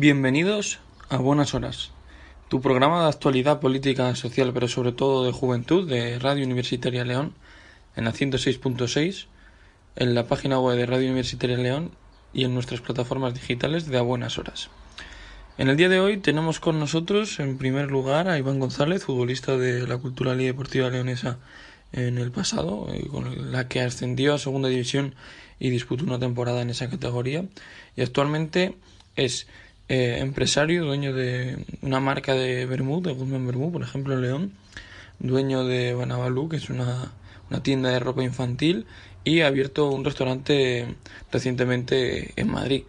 Bienvenidos a Buenas Horas, tu programa de actualidad política, social, pero sobre todo de juventud de Radio Universitaria León, en la 106.6, en la página web de Radio Universitaria León y en nuestras plataformas digitales de A Buenas Horas. En el día de hoy tenemos con nosotros, en primer lugar, a Iván González, futbolista de la Cultural y Deportiva Leonesa en el pasado, eh, con la que ascendió a Segunda División y disputó una temporada en esa categoría, y actualmente es eh, empresario, dueño de una marca de Bermud, de Guzmán Bermud, por ejemplo, en León, dueño de Banabalú, que es una, una tienda de ropa infantil, y ha abierto un restaurante recientemente en Madrid.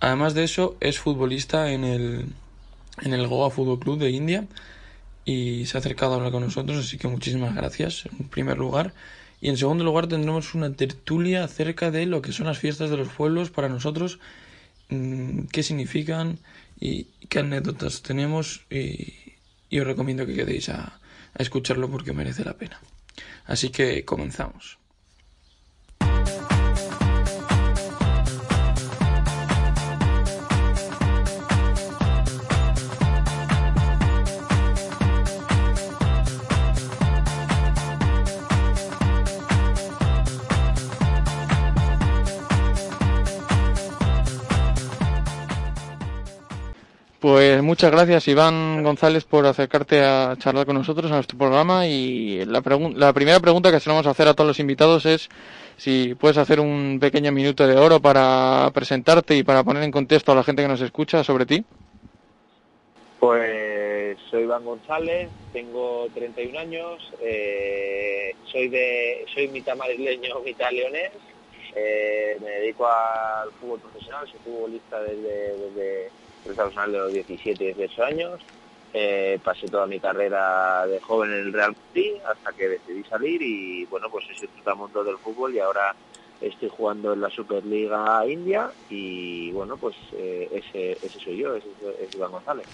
Además de eso, es futbolista en el, en el Goa Fútbol Club de India y se ha acercado a hablar con nosotros, así que muchísimas gracias en primer lugar. Y en segundo lugar tendremos una tertulia acerca de lo que son las fiestas de los pueblos para nosotros qué significan y qué anécdotas tenemos y, os recomiendo que quedéis a escucharlo porque merece la pena. Así que comenzamos. Pues muchas gracias Iván González por acercarte a charlar con nosotros a nuestro programa. Y la, la primera pregunta que solemos hacer a todos los invitados es si puedes hacer un pequeño minuto de oro para presentarte y para poner en contexto a la gente que nos escucha sobre ti. Pues soy Iván González, tengo 31 años, eh, soy de soy mitad madrileño, mitad leonés, eh, me dedico al fútbol profesional, soy futbolista desde, desde de los 17, 18 años. Eh, pasé toda mi carrera de joven en el Real Madrid hasta que decidí salir y bueno, pues ese mundo del fútbol y ahora estoy jugando en la Superliga India y bueno, pues eh, ese, ese soy yo, ese es Iván González.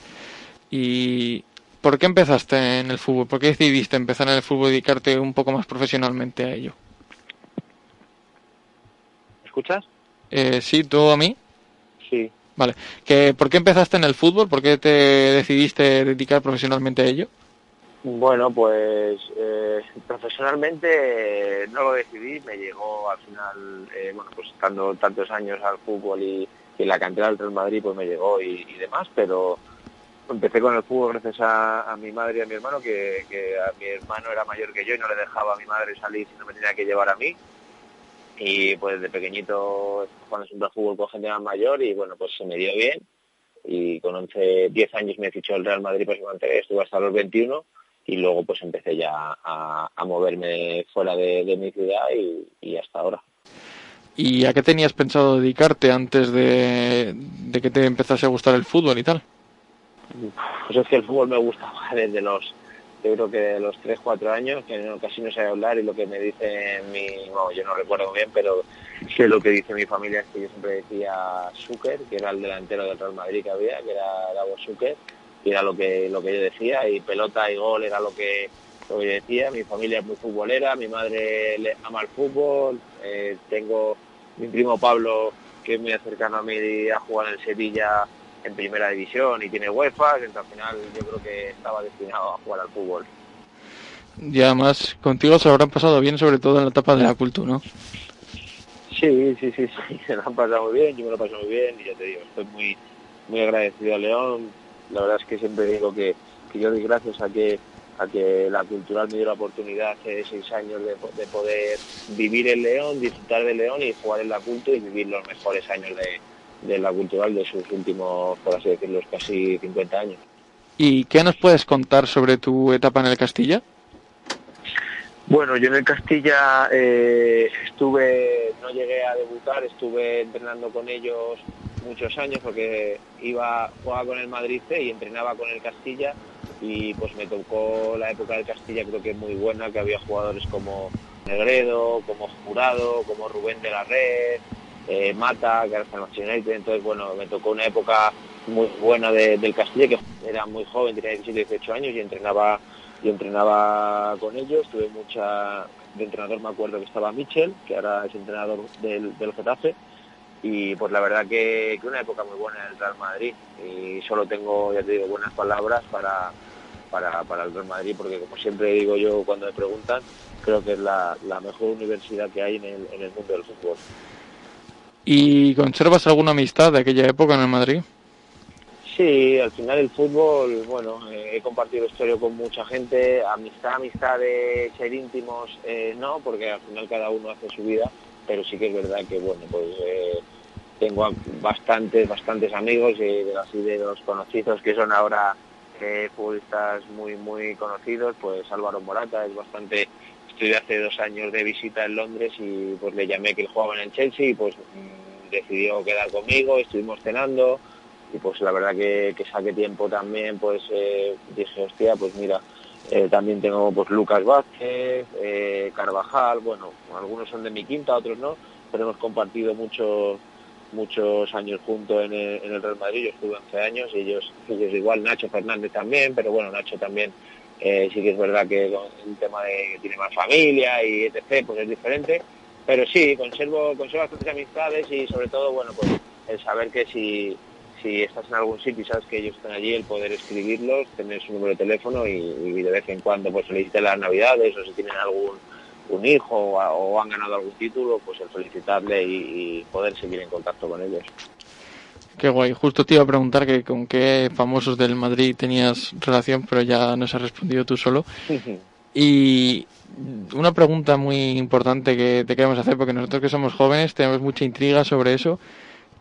¿Y por qué empezaste en el fútbol? ¿Por qué decidiste empezar en el fútbol y dedicarte un poco más profesionalmente a ello? ¿Escuchas? Eh, sí, ¿tú a mí? Sí. Vale. ¿Que, ¿Por qué empezaste en el fútbol? ¿Por qué te decidiste dedicar profesionalmente a ello? Bueno, pues eh, profesionalmente no lo decidí, me llegó al final, eh, bueno, pues estando tantos años al fútbol y, en la cantera del Real Madrid, pues me llegó y, demás, pero empecé con el fútbol gracias a, mi madre y a mi hermano, que, que, a mi hermano era mayor que yo y no le dejaba a mi madre salir si no me tenía que llevar a mí y pues de pequeñito jugando siempre fútbol con gente más mayor y bueno, pues se me dio bien y con 11, 10 años me fichó el Real Madrid pues estuve hasta los 21 y luego pues empecé ya a, moverme fuera de, mi ciudad y, hasta ahora. ¿Y a qué tenías pensado dedicarte antes de, de que te empezase a gustar el fútbol y tal? Pues es que el fútbol me gustaba desde los yo creo que de los 3, 4 años, que casi no sé hablar y lo que me dice mi, no, yo no recuerdo bien, pero que lo que dice mi familia es que yo siempre decía Zucker, que era el delantero del Real Madrid que había, que era Davos Zucker, y era lo que, lo que yo decía, y pelota y gol era lo que, yo decía, mi familia es muy futbolera, mi madre ama el fútbol, eh, tengo mi primo Pablo, que es muy cercano a mí a jugar en Sevilla, en primera división y tiene UEFA, entonces al final yo creo que estaba destinado a jugar al fútbol. Y además contigo se lo habrán pasado bien, sobre todo en la etapa de la cultura, ¿no? Sí, sí, sí, sí, se lo han pasado muy bien, yo me lo he pasado muy bien y ya te digo, estoy muy, muy agradecido a León. La verdad es que siempre digo que, que yo doy gracias a que a que la cultural me dio la oportunidad hace seis años de, de poder vivir en León, disfrutar de León y jugar en la cultura y vivir los mejores años de, de la cultural de sus últimos, por así decirlo, casi 50 años. ¿Y qué nos puedes contar sobre tu etapa en el Castilla? Bueno, yo en el Castilla eh, estuve, no llegué a debutar, estuve entrenando con ellos muchos años porque iba, jugaba con el Madrid C y entrenaba con el Castilla y pues me tocó la época del Castilla creo que muy buena, que había jugadores como Negredo, como Jurado, como Rubén de la Red, eh, Mata, que era entonces bueno, me tocó una época muy buena del Castilla, que era muy joven, tenía 17, 18 años y entrenaba, y entrenaba con ellos, tuve mucha, de entrenador me acuerdo que estaba Michel, que ahora es entrenador del, del Getafe, y pues la verdad que, una época muy buena en el Real Madrid y solo tengo, ya te digo, buenas palabras para, para, para el Real Madrid porque como siempre digo yo cuando me preguntan, creo que es la, mejor universidad que hay en en el mundo del fútbol. ¿Y conservas alguna amistad de aquella época en el Madrid? Sí, al final el fútbol, bueno, eh, he compartido historia con mucha gente, amistad, amistad de ser íntimos, eh, no, porque al final cada uno hace su vida, pero sí que es verdad que, bueno, pues eh, tengo bastantes, bastantes amigos y de, así de los conocidos que son ahora futbolistas muy, muy conocidos, pues Álvaro Morata es bastante, estuve hace dos años de visita en Londres y pues le llamé que él jugaba en el Chelsea y pues mm, decidió quedar conmigo, estuvimos cenando, y pues la verdad que, saqué tiempo también, pues eh, dije, hostia, pues mira, eh, también tengo pues Lucas Vázquez, eh, Carvajal, bueno, algunos son de mi quinta, otros no, pero hemos compartido muchos muchos años juntos en el, en el Real Madrid, yo estuve 11 años ellos, ellos igual, Nacho Fernández también, pero bueno, Nacho también eh, sí que es verdad que el tema de que tiene más familia y etc, pues es diferente, pero sí, conservo, conservo bastantes amistades y sobre todo, bueno, pues el saber que si si estás en algún sitio y sabes que ellos están allí, el poder escribirlos, tener su número de teléfono y, de vez en cuando pues felicitar las navidades o si tienen algún un hijo o, han ganado algún título, pues el felicitarle y, poder seguir en contacto con ellos. Qué guay. Justo te iba a preguntar que con qué famosos del Madrid tenías relación, pero ya nos has respondido tú solo. y una pregunta muy importante que te queremos hacer, porque nosotros que somos jóvenes tenemos mucha intriga sobre eso.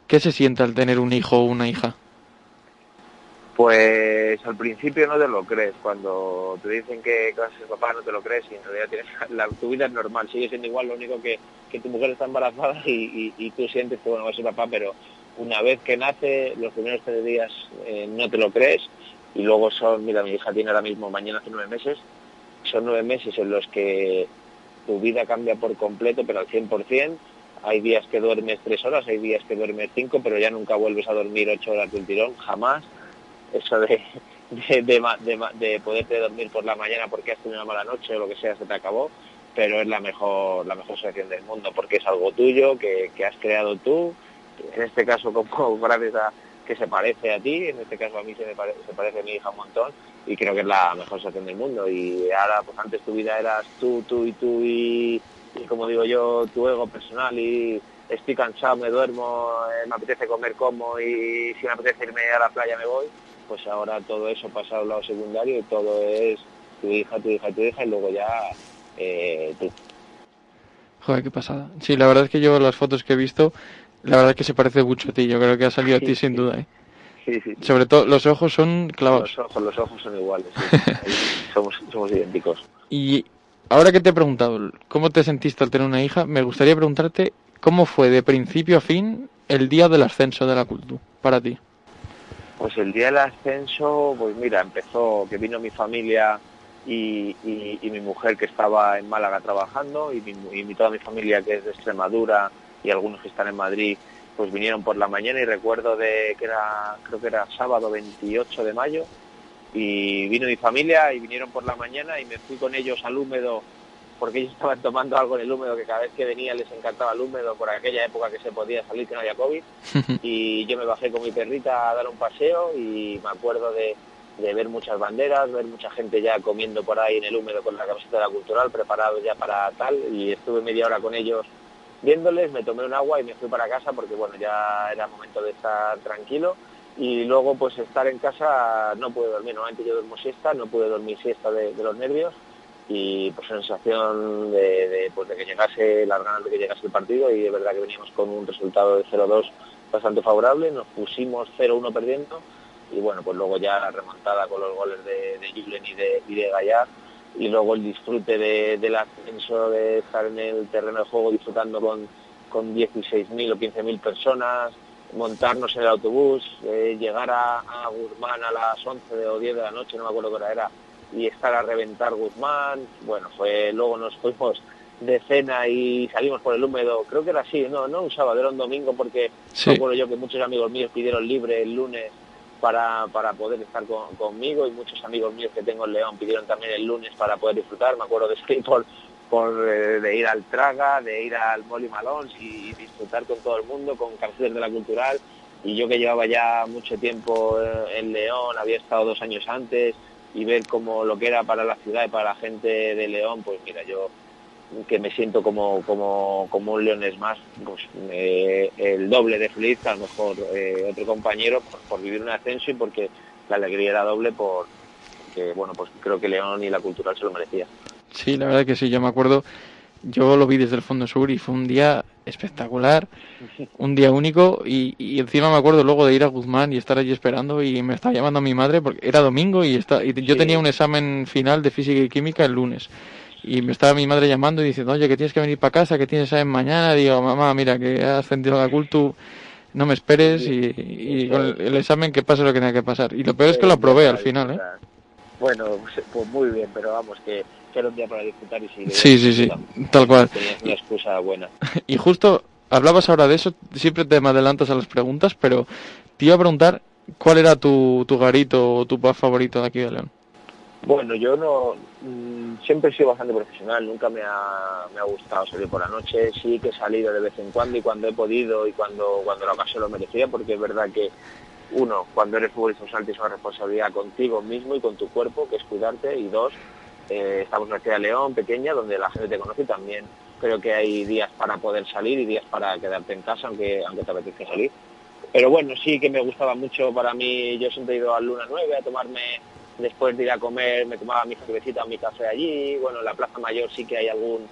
¿Qué se siente al tener un hijo o una hija? Pues al principio no te lo crees. Cuando te dicen que, vas a ser papá no te lo crees y en realidad tienes, la, tu vida es normal. Sigue siendo igual, lo único que, que tu mujer está embarazada y, tú sientes que bueno, vas a ser papá, pero una vez que nace, los primeros tres días eh, no te lo crees y luego son, mira, mi hija tiene ahora mismo, mañana hace nueve meses, son nueve meses en los que tu vida cambia por completo, pero al 100%, hay días que duermes tres horas, hay días que duermes cinco, pero ya nunca vuelves a dormir ocho horas de un tirón, jamás. Eso de, de, de, de, poderte dormir por la mañana porque has tenido una mala noche o lo que sea, se te acabó, pero es la mejor, la mejor situación del mundo porque es algo tuyo, que, que has creado tú, en este caso como gracias a que se parece a ti, en este caso a mí se me parece, a mi hija un montón y creo que es la mejor situación del mundo y ahora pues antes tu vida eras tú, tú y tú y y como digo yo, tu ego personal y estoy cansado, me duermo, eh, me apetece comer como y si me apetece irme a la playa me voy, pues ahora todo eso pasa a un lado secundario y todo es tu hija, tu hija, tu hija y luego ya eh, tú. Joder, qué pasada. Sí, la verdad es que yo las fotos que he visto, la verdad es que se parece mucho a ti, yo creo que ha salido a ti sin duda. ¿eh? Sí, sí, Sobre todo los ojos son clavados. Los ojos, los ojos son iguales, somos, somos idénticos. Y ahora que te he preguntado cómo te sentiste al tener una hija, me gustaría preguntarte cómo fue de principio a fin el día del ascenso de la cultura para ti. Pues el día del ascenso, pues mira, empezó que vino mi familia y, mi mujer que estaba en Málaga trabajando y, mi, toda mi familia que es de Extremadura y algunos que están en Madrid, pues vinieron por la mañana y recuerdo de que era, creo que era sábado 28 de mayo, y vino mi familia y vinieron por la mañana y me fui con ellos al húmedo porque ellos estaban tomando algo en el húmedo que cada vez que venía les encantaba el húmedo por aquella época que se podía salir que no había COVID. Y yo me bajé con mi perrita a dar un paseo y me acuerdo de, de ver muchas banderas, ver mucha gente ya comiendo por ahí en el húmedo con la camiseta de la cultural preparado ya para tal y estuve media hora con ellos viéndoles, me tomé un agua y me fui para casa porque bueno ya era momento de estar tranquilo. Y luego pues estar en casa no pude dormir, normalmente yo duermo siesta, no pude dormir siesta de, los nervios. Y pues sensación de, pues, de que llegase, las ganas de que llegase el partido. Y de verdad que veníamos con un resultado de 0-2 bastante favorable, nos pusimos 0-1 perdiendo. Y bueno, pues luego ya la remontada con los goles de, de y de, y de Gallar y luego el disfrute de, del ascenso, de estar en el terreno de juego disfrutando con, con 16.000 o 15.000 personas, montarnos en el autobús, eh, llegar a, a, Guzmán a las 11 o 10 de la noche, no me acuerdo qué hora era, y estar a reventar Guzmán. Bueno, fue luego nos fuimos de cena y salimos por el húmedo, creo que era así, no, no un sábado, era un domingo porque sí. recuerdo yo que muchos amigos míos pidieron libre el lunes para, para poder estar conmigo y muchos amigos míos que tengo en León pidieron también el lunes para poder disfrutar, me acuerdo de salir por, eh, de ir al Traga, de ir al Molly Malón y, disfrutar con todo el mundo, con cárceles de la cultural. Y yo que llevaba ya mucho tiempo eh, en León, había estado dos años antes, y ver como lo que era para la ciudad y para la gente de León, pues mira, yo que me siento como, como, como un leones más, pues eh, el doble de feliz que a lo mejor otro compañero por, vivir un ascenso y porque la alegría era doble por que bueno pues creo que León y la cultural se lo merecía. Sí, la verdad que sí, yo me acuerdo, yo lo vi desde el Fondo Sur y fue un día espectacular, un día único y, encima me acuerdo luego de ir a Guzmán y estar allí esperando y me estaba llamando a mi madre porque era domingo y, está, y yo tenía un examen final de física y química el lunes y me estaba mi madre llamando y diciendo, oye, que tienes que venir para casa, que tienes examen mañana, digo, mamá, mira, que has sentido la cultu, no me esperes y, con el, examen que pase lo que tenga que pasar. Y lo peor es que lo aprobé al final, ¿eh? Bueno, pues, pues muy bien, pero vamos, que que era un día para disfrutar y sí. Sí, sí, sí, tal cual. Tenías una excusa buena. Y justo hablabas ahora de eso, siempre te me adelantas a las preguntas, pero te iba a preguntar cuál era tu, tu garito o tu pub favorito de aquí de León. Bueno, yo no mm, siempre he sido bastante profesional, nunca me ha, me ha gustado salir por la noche, sí que he salido de vez en cuando y cuando he podido y cuando, cuando la ocasión lo merecía, porque es verdad que uno, cuando eres futbolista tienes una responsabilidad contigo mismo y con tu cuerpo, que es cuidarte, y dos, eh, estamos en la ciudad de León, pequeña, donde la gente te conoce y también creo que hay días para poder salir y días para quedarte en casa, aunque, aunque te apetezca salir. Pero bueno, sí que me gustaba mucho para mí, yo siempre he ido a Luna 9 a tomarme, después de ir a comer, me tomaba mi cervecita o mi café allí, bueno, en la Plaza Mayor sí que hay algún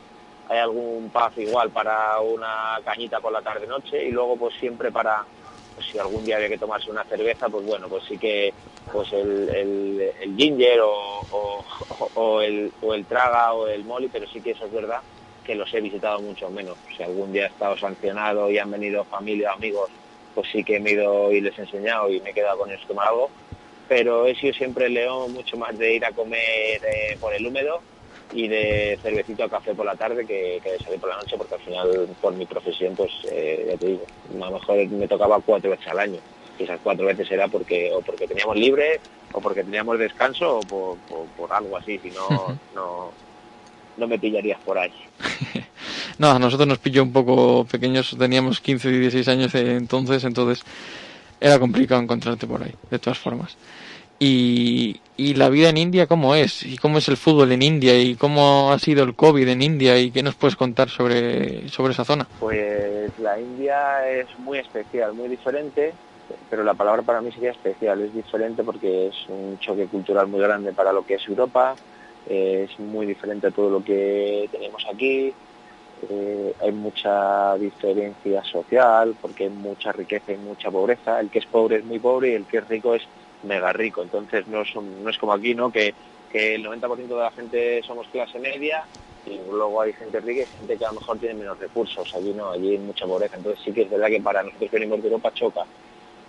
hay algún igual para una cañita por la tarde-noche y luego pues siempre para, pues, si algún día había que tomarse una cerveza, pues bueno, pues sí que pues el, ginger o, el, o el traga o el molly, pero sí que eso es verdad que los he visitado mucho menos. Si algún día he estado sancionado y han venido familia o amigos, pues sí que me he ido y les he enseñado y me he quedado con esto algo. Pero he sido siempre león mucho más de ir a comer eh, por el húmedo y de cervecito a café por la tarde que, de salir por la noche, porque al final, por mi profesión, pues eh, ya te digo, a lo mejor me tocaba cuatro veces al año. Y esas cuatro veces era porque o porque teníamos libre, o porque teníamos descanso, o por, algo así, si no, no, no me pillarías por ahí. no, a nosotros nos pilló un poco pequeños, teníamos 15 y 16 años entonces, entonces era complicado encontrarte por ahí, de todas formas. Y, y la vida en India, ¿cómo es? ¿Y cómo es el fútbol en India? ¿Y cómo ha sido el COVID en India? ¿Y qué nos puedes contar sobre, sobre esa zona? Pues la India es muy especial, muy diferente, pero la palabra para mí sería especial. Es diferente porque es un choque cultural muy grande para lo que es Europa, es muy diferente a todo lo que tenemos aquí, eh, hay mucha diferencia social porque hay mucha riqueza y mucha pobreza. El que es pobre es muy pobre y el que es rico es mega rico. Entonces no, es como aquí, ¿no? Que, que el 90% de la gente somos clase media y luego hay gente rica y gente que a lo mejor tiene menos recursos. Allí no, allí hay mucha pobreza. Entonces sí que es verdad que para nosotros venimos de Europa choca.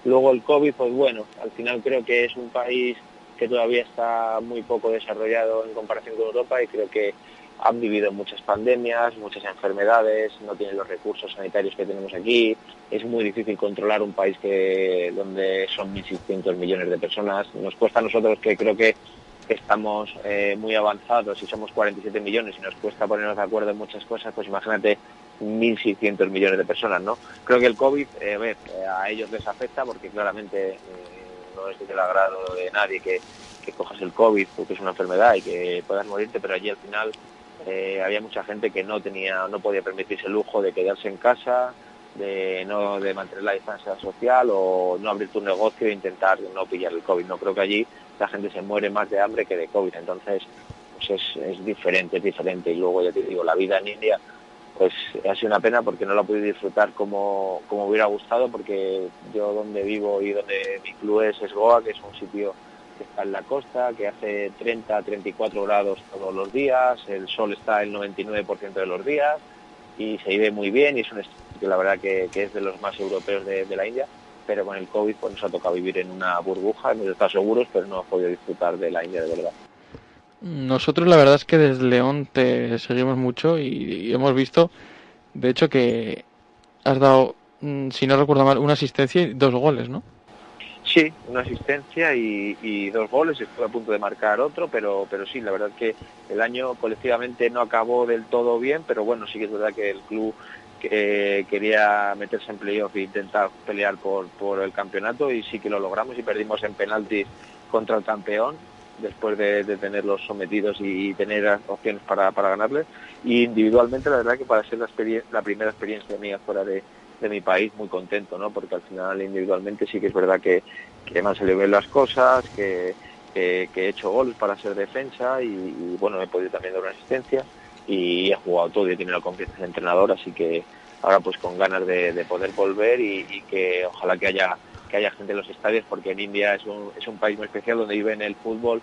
Luego el COVID, pues bueno, al final creo que es un país que todavía está muy poco desarrollado en comparación con Europa y creo que han vivido muchas pandemias, muchas enfermedades, no tienen los recursos sanitarios que tenemos aquí, es muy difícil controlar un país que donde son 1.600 millones de personas. Nos cuesta a nosotros que creo que estamos eh, muy avanzados y somos 47 millones y nos cuesta ponernos de acuerdo en muchas cosas, pues imagínate 1.600 millones de personas, ¿no? Creo que el COVID, eh, a, ver, eh, a ellos les afecta porque claramente no es del agrado de nadie que, que cojas el COVID porque es una enfermedad y que puedas morirte, pero allí al final eh, había mucha gente que no tenía, no podía permitirse el lujo de quedarse en casa, de no de mantener la distancia social o no abrir tu negocio e intentar no pillar el COVID. No creo que allí la gente se muere más de hambre que de COVID, entonces pues es, es diferente, es diferente. Y luego ya te digo, la vida en India pues ha sido una pena porque no la pude disfrutar como, como hubiera gustado, porque yo donde vivo y donde mi club es, es Goa, que es un sitio que está en la costa, que hace 30, 34 grados todos los días, el sol está el 99% de los días y se vive muy bien y es un que la verdad que, es de los más europeos de, la India, pero con el COVID pues nos ha tocado vivir en una burbuja, hemos estado seguros, pero no hemos podido disfrutar de la India de verdad. Nosotros la verdad es que desde León te seguimos mucho y, hemos visto, de hecho, que has dado, mm, si no recuerdo mal, una asistencia y dos goles, ¿no? Sí, una asistencia y, dos goles, estuve a punto de marcar otro, pero, pero sí, la verdad que el año colectivamente no acabó del todo bien, pero bueno, sí que es verdad que el club que quería meterse en playoff e intentar pelear por, por el campeonato y sí que lo logramos y perdimos en penaltis contra el campeón después de, tenerlos sometidos y, tener opciones para, para ganarles. Y individualmente la verdad que para ser la, la primera experiencia mía fuera de, de mi país muy contento, ¿no? Porque al final individualmente sí que es verdad que, que me han salido bien las cosas, que, que, he hecho goles para ser defensa y, bueno, he podido también dar una asistencia y he jugado todo y he tenido la confianza del entrenador, así que ahora pues con ganas de, poder volver y, que ojalá que haya que haya gente en los estadios porque en India es un, es un país muy especial donde viven el fútbol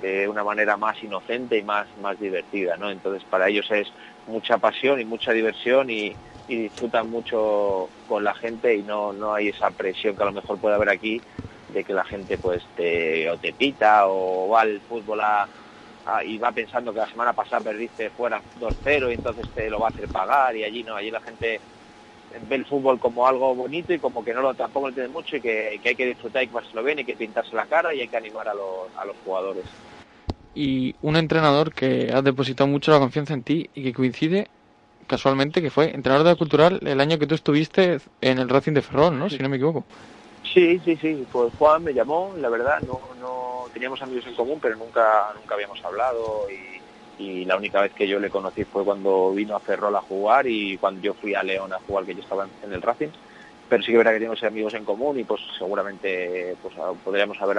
de una manera más inocente y más, más divertida, ¿no? Entonces para ellos es mucha pasión y mucha diversión y, y disfrutan mucho con la gente y no, no hay esa presión que a lo mejor puede haber aquí de que la gente pues te, o te pita o va al fútbol a, y va pensando que la semana pasada perdiste fuera 2-0 y entonces te lo va a hacer pagar y allí no, allí la gente ve el fútbol como algo bonito y como que no lo tampoco lo tiene mucho y que, hay que disfrutar y que lo bien y que pintarse la cara y hay que animar a los, a los jugadores. Y un entrenador que ha depositado mucho la confianza en ti y que coincide casualmente, que fue entrenador de la cultural el año que tú estuviste en el Racing de Ferrol, ¿no? Si no me equivoco. Sí, sí, sí. Pues Juan me llamó, la verdad, no, no teníamos amigos en común, pero nunca, nunca habíamos hablado y, la única vez que yo le conocí fue cuando vino a Ferrol a jugar y cuando yo fui a León a jugar, que yo estaba en el Racing. Pero sí que verá que teníamos amigos en común y pues seguramente pues podríamos haber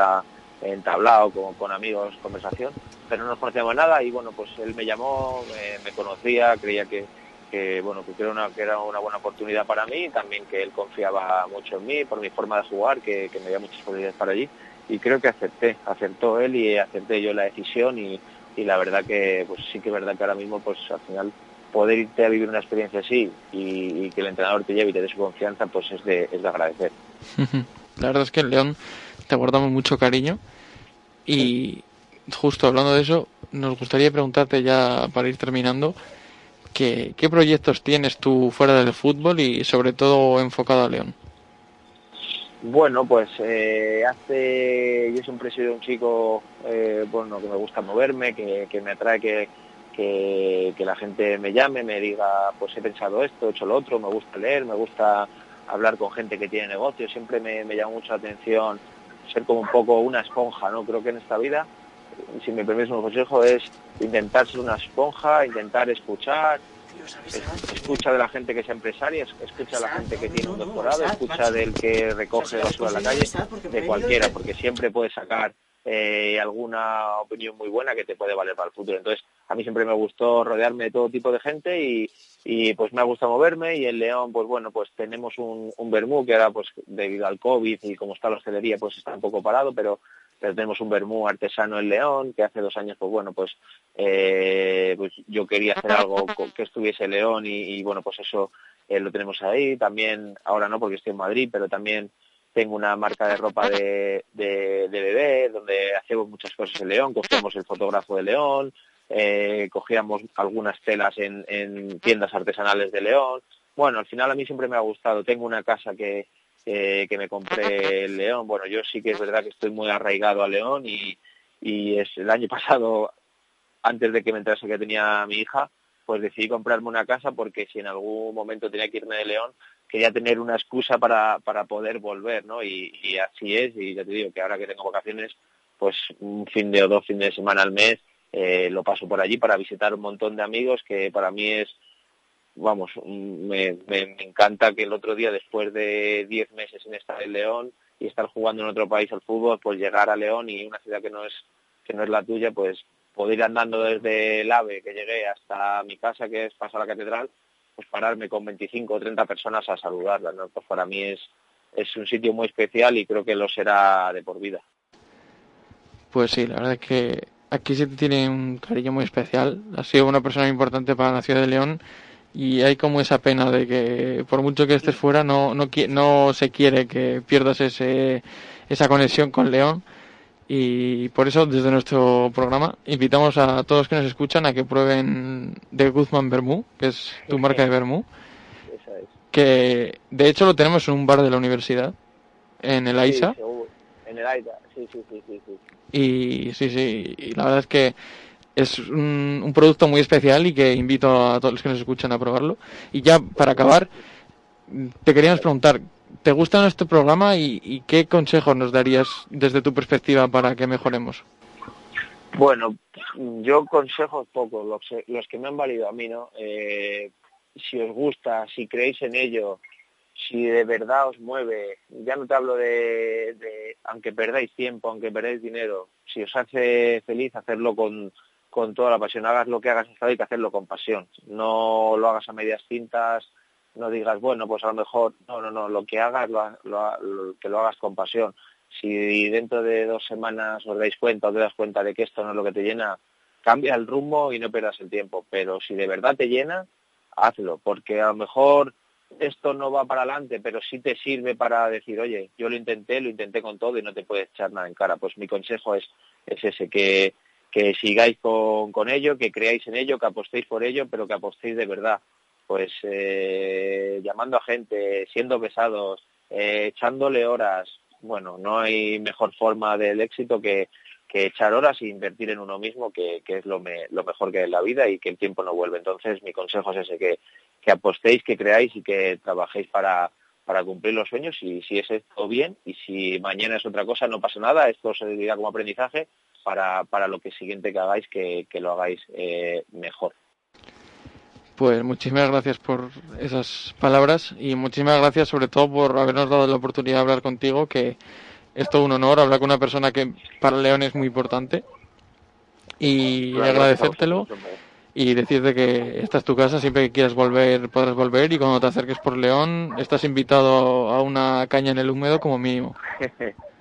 entablado con, con amigos conversación, pero no nos conocíamos nada y bueno, pues él me llamó, me conocía, creía que, que bueno que era una, que era una buena oportunidad para mí, también que él confiaba mucho en mí por mi forma de jugar, que, me había muchas posibilidades para allí y creo que acepté, aceptó él y acepté yo la decisión y, la verdad que pues sí que es verdad que ahora mismo pues al final poder irte a vivir una experiencia así y, que el entrenador te lleve y te dé su confianza pues es de, es de agradecer. La verdad es que en León te guardamos mucho cariño y justo hablando de eso nos gustaría preguntarte ya para ir terminando ¿Qué, proyectos tienes tú fuera del fútbol y sobre todo enfocado a León? Bueno, pues eh, hace, yo siempre he sido un chico, eh, bueno, que me gusta moverme, que, me atrae que, que, la gente me llame, me diga, pues he pensado esto, he hecho lo otro, me gusta leer, me gusta hablar con gente que tiene negocios, siempre me, me llama mucho la atención ser como un poco una esponja, ¿no? Creo que en esta vida si me permites un consejo, es intentar ser una esponja, intentar escuchar, escucha de la gente que es empresaria, escucha de la gente que tiene un doctorado, escucha del que recoge basura en la calle, de cualquiera, porque siempre puedes sacar eh, alguna opinión muy buena que te puede valer para el futuro. Entonces, a mí siempre me gustó rodearme de todo tipo de gente y, y pues me ha gustado moverme y en León, pues bueno, pues tenemos un, un Bermú que ahora pues debido al COVID y como está la hostelería pues está un poco parado, pero pero tenemos un vermú artesano en León, que hace dos años, pues bueno, pues, eh, pues yo quería hacer algo que estuviese León y, bueno, pues eso eh, lo tenemos ahí. También, ahora no porque estoy en Madrid, pero también tengo una marca de ropa de, de, bebé, donde hacemos muchas cosas en León, cogíamos el fotógrafo de León, eh, cogíamos algunas telas en, en tiendas artesanales de León. Bueno, al final a mí siempre me ha gustado. Tengo una casa que, que me compré el León. Bueno, yo sí que es verdad que estoy muy arraigado a León y, y es el año pasado, antes de que me enterase que tenía mi hija, pues decidí comprarme una casa porque si en algún momento tenía que irme de León, quería tener una excusa para, para poder volver, ¿no? Y, y así es, y ya te digo que ahora que tengo vacaciones, pues un fin de o dos fines de semana al mes eh, lo paso por allí para visitar un montón de amigos que para mí es vamos, me, me, encanta que el otro día, después de 10 meses en estar en León y estar jugando en otro país al fútbol, pues llegar a León y una ciudad que no es que no es la tuya, pues poder ir andando desde el AVE que llegué hasta mi casa, que es pasar la catedral, pues pararme con 25 o 30 personas a saludarla, ¿no? Pues para mí es, es un sitio muy especial y creo que lo será de por vida. Pues sí, la verdad es que aquí se tiene un cariño muy especial. Ha sido una persona importante para la ciudad de León y hay como esa pena de que por mucho que estés fuera no no no se quiere que pierdas ese esa conexión con León. Y por eso desde nuestro programa invitamos a todos que nos escuchan a que prueben de Guzmán Bermú que es tu marca de Bermú. Que de hecho lo tenemos en un bar de la universidad en el AISA En el AIDA, sí, sí, sí, sí, sí. Y sí, sí, y la verdad es que es un, producto muy especial y que invito a todos los que nos escuchan a probarlo. Y ya para acabar, te queríamos preguntar, ¿te gusta nuestro programa y, y qué consejos nos darías desde tu perspectiva para que mejoremos? Bueno, yo consejos pocos, los, los que me han valido a mí, ¿no? Eh, si os gusta, si creéis en ello, si de verdad os mueve, ya no te hablo de, de aunque perdáis tiempo, aunque perdáis dinero, si os hace feliz, hacerlo con, con toda la pasión, hagas lo que hagas estado hay que hacerlo con pasión, no lo hagas a medias cintas, no digas, bueno, pues a lo mejor, no, no, no, lo que hagas, lo, que lo hagas con pasión. Si dentro de dos semanas os dais cuenta o te das cuenta de que esto no es lo que te llena, cambia el rumbo y no pierdas el tiempo. Pero si de verdad te llena, hazlo, porque a lo mejor esto no va para adelante, pero sí te sirve para decir, oye, yo lo intenté, lo intenté con todo y no te puedes echar nada en cara. Pues mi consejo es, es ese, que, que sigáis con, con ello, que creáis en ello, que apostéis por ello, pero que apostéis de verdad. Pues eh, llamando a gente, siendo pesados, eh, echándole horas. Bueno, no hay mejor forma del éxito que, que echar horas e invertir en uno mismo, que, que es lo, me, lo mejor que es la vida y que el tiempo no vuelve. Entonces, mi consejo es ese, que, que apostéis, que creáis y que trabajéis para, para cumplir los sueños y si es esto bien y si mañana es otra cosa no pasa nada, esto se dirá como aprendizaje para, para lo que siguiente que hagáis que, que lo hagáis eh, mejor. Pues muchísimas gracias por esas palabras y muchísimas gracias sobre todo por habernos dado la oportunidad de hablar contigo, que es todo un honor hablar con una persona que para León es muy importante y Claro, agradecértelo y decirte que esta es tu casa, siempre que quieras volver podrás volver y cuando te acerques por León estás invitado a una caña en el húmedo como mínimo.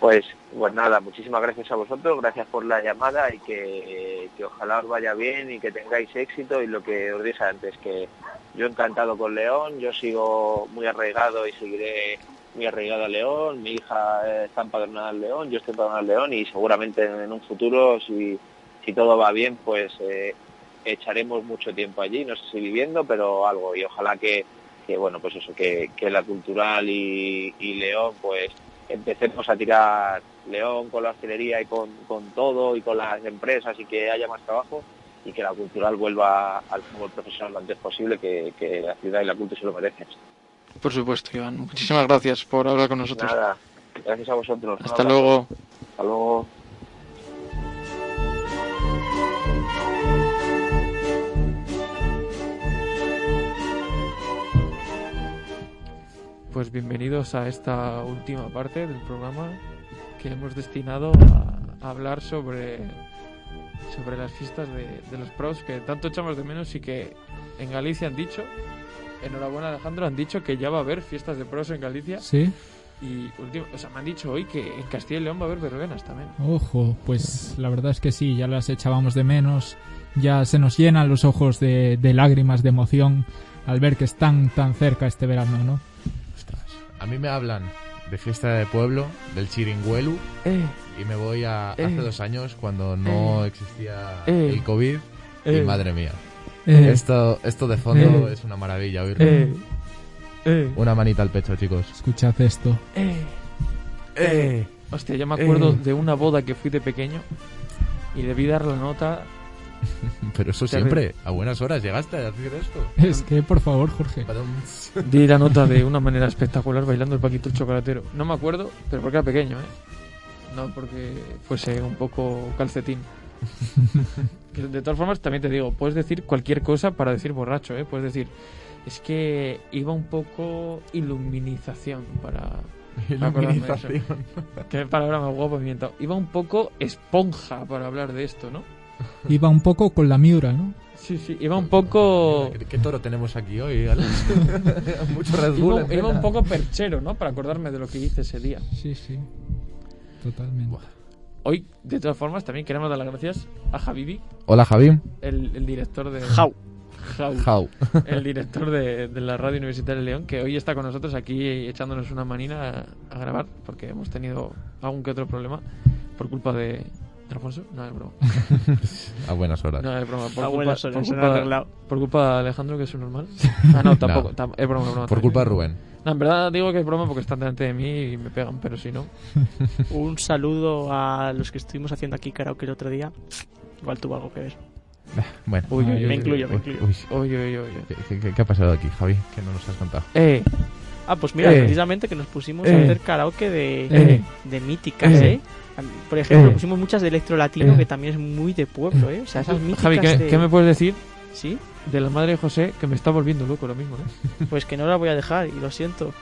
Pues, pues nada, muchísimas gracias a vosotros, gracias por la llamada y que, que ojalá os vaya bien y que tengáis éxito y lo que os dije antes, que yo encantado con León, yo sigo muy arraigado y seguiré muy arraigado a León, mi hija eh, está empadronada en León, yo estoy empadronado en León y seguramente en, un futuro, si, si todo va bien, pues eh, echaremos mucho tiempo allí, no sé si viviendo, pero algo y ojalá que, que bueno, pues eso, que, la cultural y León, pues empecemos a tirar León con la hostelería y con, con todo y con las empresas y que haya más trabajo y que la cultural vuelva al fútbol profesional lo antes posible, que, que la ciudad y la cultura se lo merecen. Por supuesto, Iván. Muchísimas gracias por hablar con nosotros. Nada, gracias a vosotros. Hasta luego. Hasta luego. Pues bienvenidos a esta última parte del programa que hemos destinado a, a hablar sobre, sobre las fiestas de, de los pros que tanto echamos de menos y que en Galicia han dicho, enhorabuena Alejandro, han dicho que ya va a haber fiestas de pros en Galicia Sí. y último, o sea, me han dicho hoy que en Castilla y León va a haber verbenas también. Ojo, pues la verdad es que sí, ya las echábamos de menos. Ya se nos llenan los ojos de, de lágrimas de emoción al ver que están tan cerca este verano, ¿no? A mí me hablan de fiesta de pueblo, del chiringuelu, Eh, y me voy a Eh. hace dos años cuando no existía Eh. el COVID. eh, Y madre mía, Eh, esto, esto de fondo Eh. es una maravilla oírlo. eh, eh, Una manita al pecho, chicos. Escuchad esto. eh. ¡Eh! Hostia, yo me acuerdo Eh. de una boda que fui de pequeño y debí dar la nota. Pero eso siempre, a buenas horas llegaste a decir esto. Es que, por favor, Jorge. Di la nota de una manera espectacular bailando el Paquito el Chocolatero. No me acuerdo, pero porque era pequeño, ¿eh? No porque fuese un poco calcetín. De todas formas, también te digo, puedes decir cualquier cosa para decir borracho, ¿eh? Puedes decir, es que iba un poco iluminización para... acordarme de eso. Iluminización. Qué palabra más guapa inventado. Iba un poco esponja para hablar de esto, ¿no? Iba un poco con la miura, ¿no? Sí, sí, iba un poco... ¿Qué, qué toro tenemos aquí hoy, Alex? Mucho Red Bull. Iba, un poco perchero, ¿no? Para acordarme de lo que hice ese día. Sí, sí. Totalmente. Buah. Hoy, de todas formas, también queremos dar las gracias a Javibi, Hola, Javi. el, el director de... Jau. Jau. How. El director de, de la Radio Universitaria de León, que hoy está con nosotros aquí echándonos una manina a, a grabar, porque hemos tenido algún que otro problema por culpa de, ¿Alfonso? No, es broma. A buenas horas. No, es broma. Por A culpa, buenas por horas, se culpa por culpa de Alejandro, que es un normal. Ah, no, tampoco. No. tam- es broma, es broma. Por culpa de Rubén. No, en verdad digo que es broma porque están delante de mí y me pegan, pero si no. Un saludo a los que estuvimos haciendo aquí karaoke el otro día. Igual tuvo algo que ver. Bueno. Uy, uy, Me uy, incluyo, me Uy, incluyo. uy, Uy, uy, uy, uy. ¿Qué, qué- qué- qué ha pasado aquí, Javi? Que no nos has contado. Eh, Ah, pues mira, Eh. precisamente que nos pusimos Eh. a hacer karaoke de, Eh. de míticas, Eh. ¿eh? Por ejemplo, Eh. pusimos muchas de electro latino, Eh. que también es muy de pueblo, ¿eh? O sea, esas míticas Javi, ¿qué, de... qué me puedes decir Sí, de la madre de José que me está volviendo loco lo mismo, ¿eh? pues que no la voy a dejar y lo siento,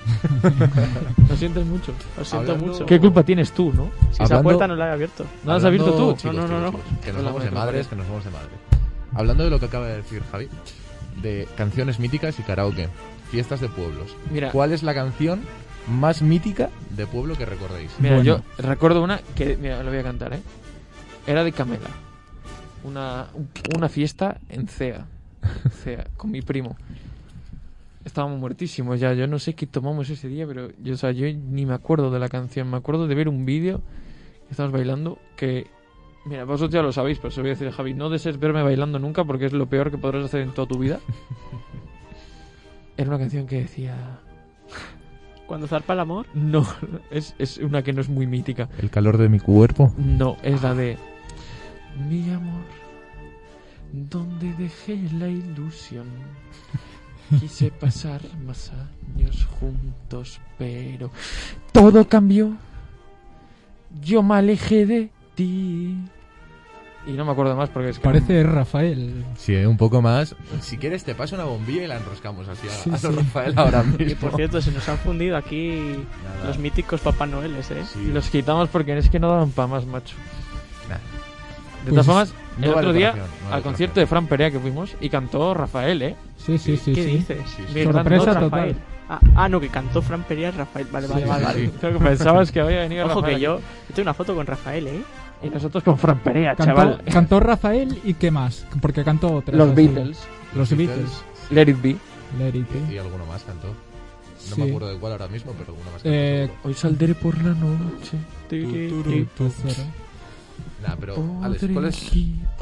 Lo sientes mucho. lo siento Hablando- mucho. ¿Qué culpa tienes tú, no? Si esa puerta no la he abierto. ¿No la has abierto tú? chicos, No, no, no, chicos, no. chicos, que nos vamos de madres, que nos vamos de madre. Hablando de lo que acaba de decir Javi, de canciones míticas y karaoke, fiestas de pueblos. Mira, ¿Cuál es la canción más mítica de pueblo que recordéis? mira Bueno. yo recuerdo una que, mira, lo voy a cantar, ¿eh? Era de Camela. Una, una fiesta en CEA. CEA, con mi primo. Estábamos muertísimos ya. Yo no sé qué tomamos ese día, pero yo, o sea, yo ni me acuerdo de la canción. Me acuerdo de ver un vídeo que estábamos bailando que... Mira, vosotros ya lo sabéis, pero os voy a decir, Javi, no desees verme bailando nunca porque es lo peor que podrás hacer en toda tu vida. Era una canción que decía... Cuando zarpa el amor, No, es, es una que no es muy mítica. El calor de mi cuerpo. No, es la de... Mi amor, donde dejé la ilusión. Quise pasar más años juntos, pero todo cambió. Yo me alejé de ti. Y no me acuerdo más porque es que... Parece Rafael. Sí, un poco más. Si quieres te paso una bombilla y la enroscamos así a, Sí, a los sí. Rafael ahora y mismo. por cierto, se nos han fundido aquí Nada. los míticos Papá Noeles, ¿eh? Sí. Y los quitamos porque es que no daban pa' más, macho. Nah. De Pues todas formas, no el vale otro día, no al concierto de Fran Perea que fuimos, y cantó Rafael, ¿eh? Sí, sí, sí. ¿Qué sí. dices? Sí, sí. Que Sorpresa total. Rafael. Ah, ah, no, que cantó Fran Perea Rafael. Vale, vale, Sí, vale. sí, vale. Creo que pensabas que había venido Ojo Rafael que yo, yo tengo una foto con Rafael, ¿eh? Y nosotros con Fran Perea, Cantó, chaval. cantó Rafael y qué más, porque cantó otras. Los. Beatles. Los Beatles. Let It Be. Let it be. Y alguno más cantó. No Sí. me acuerdo de cuál ahora mismo, pero alguno más cantó. Eh. Hoy saldré por la noche. Nah, pero, Alex, ¿cuál es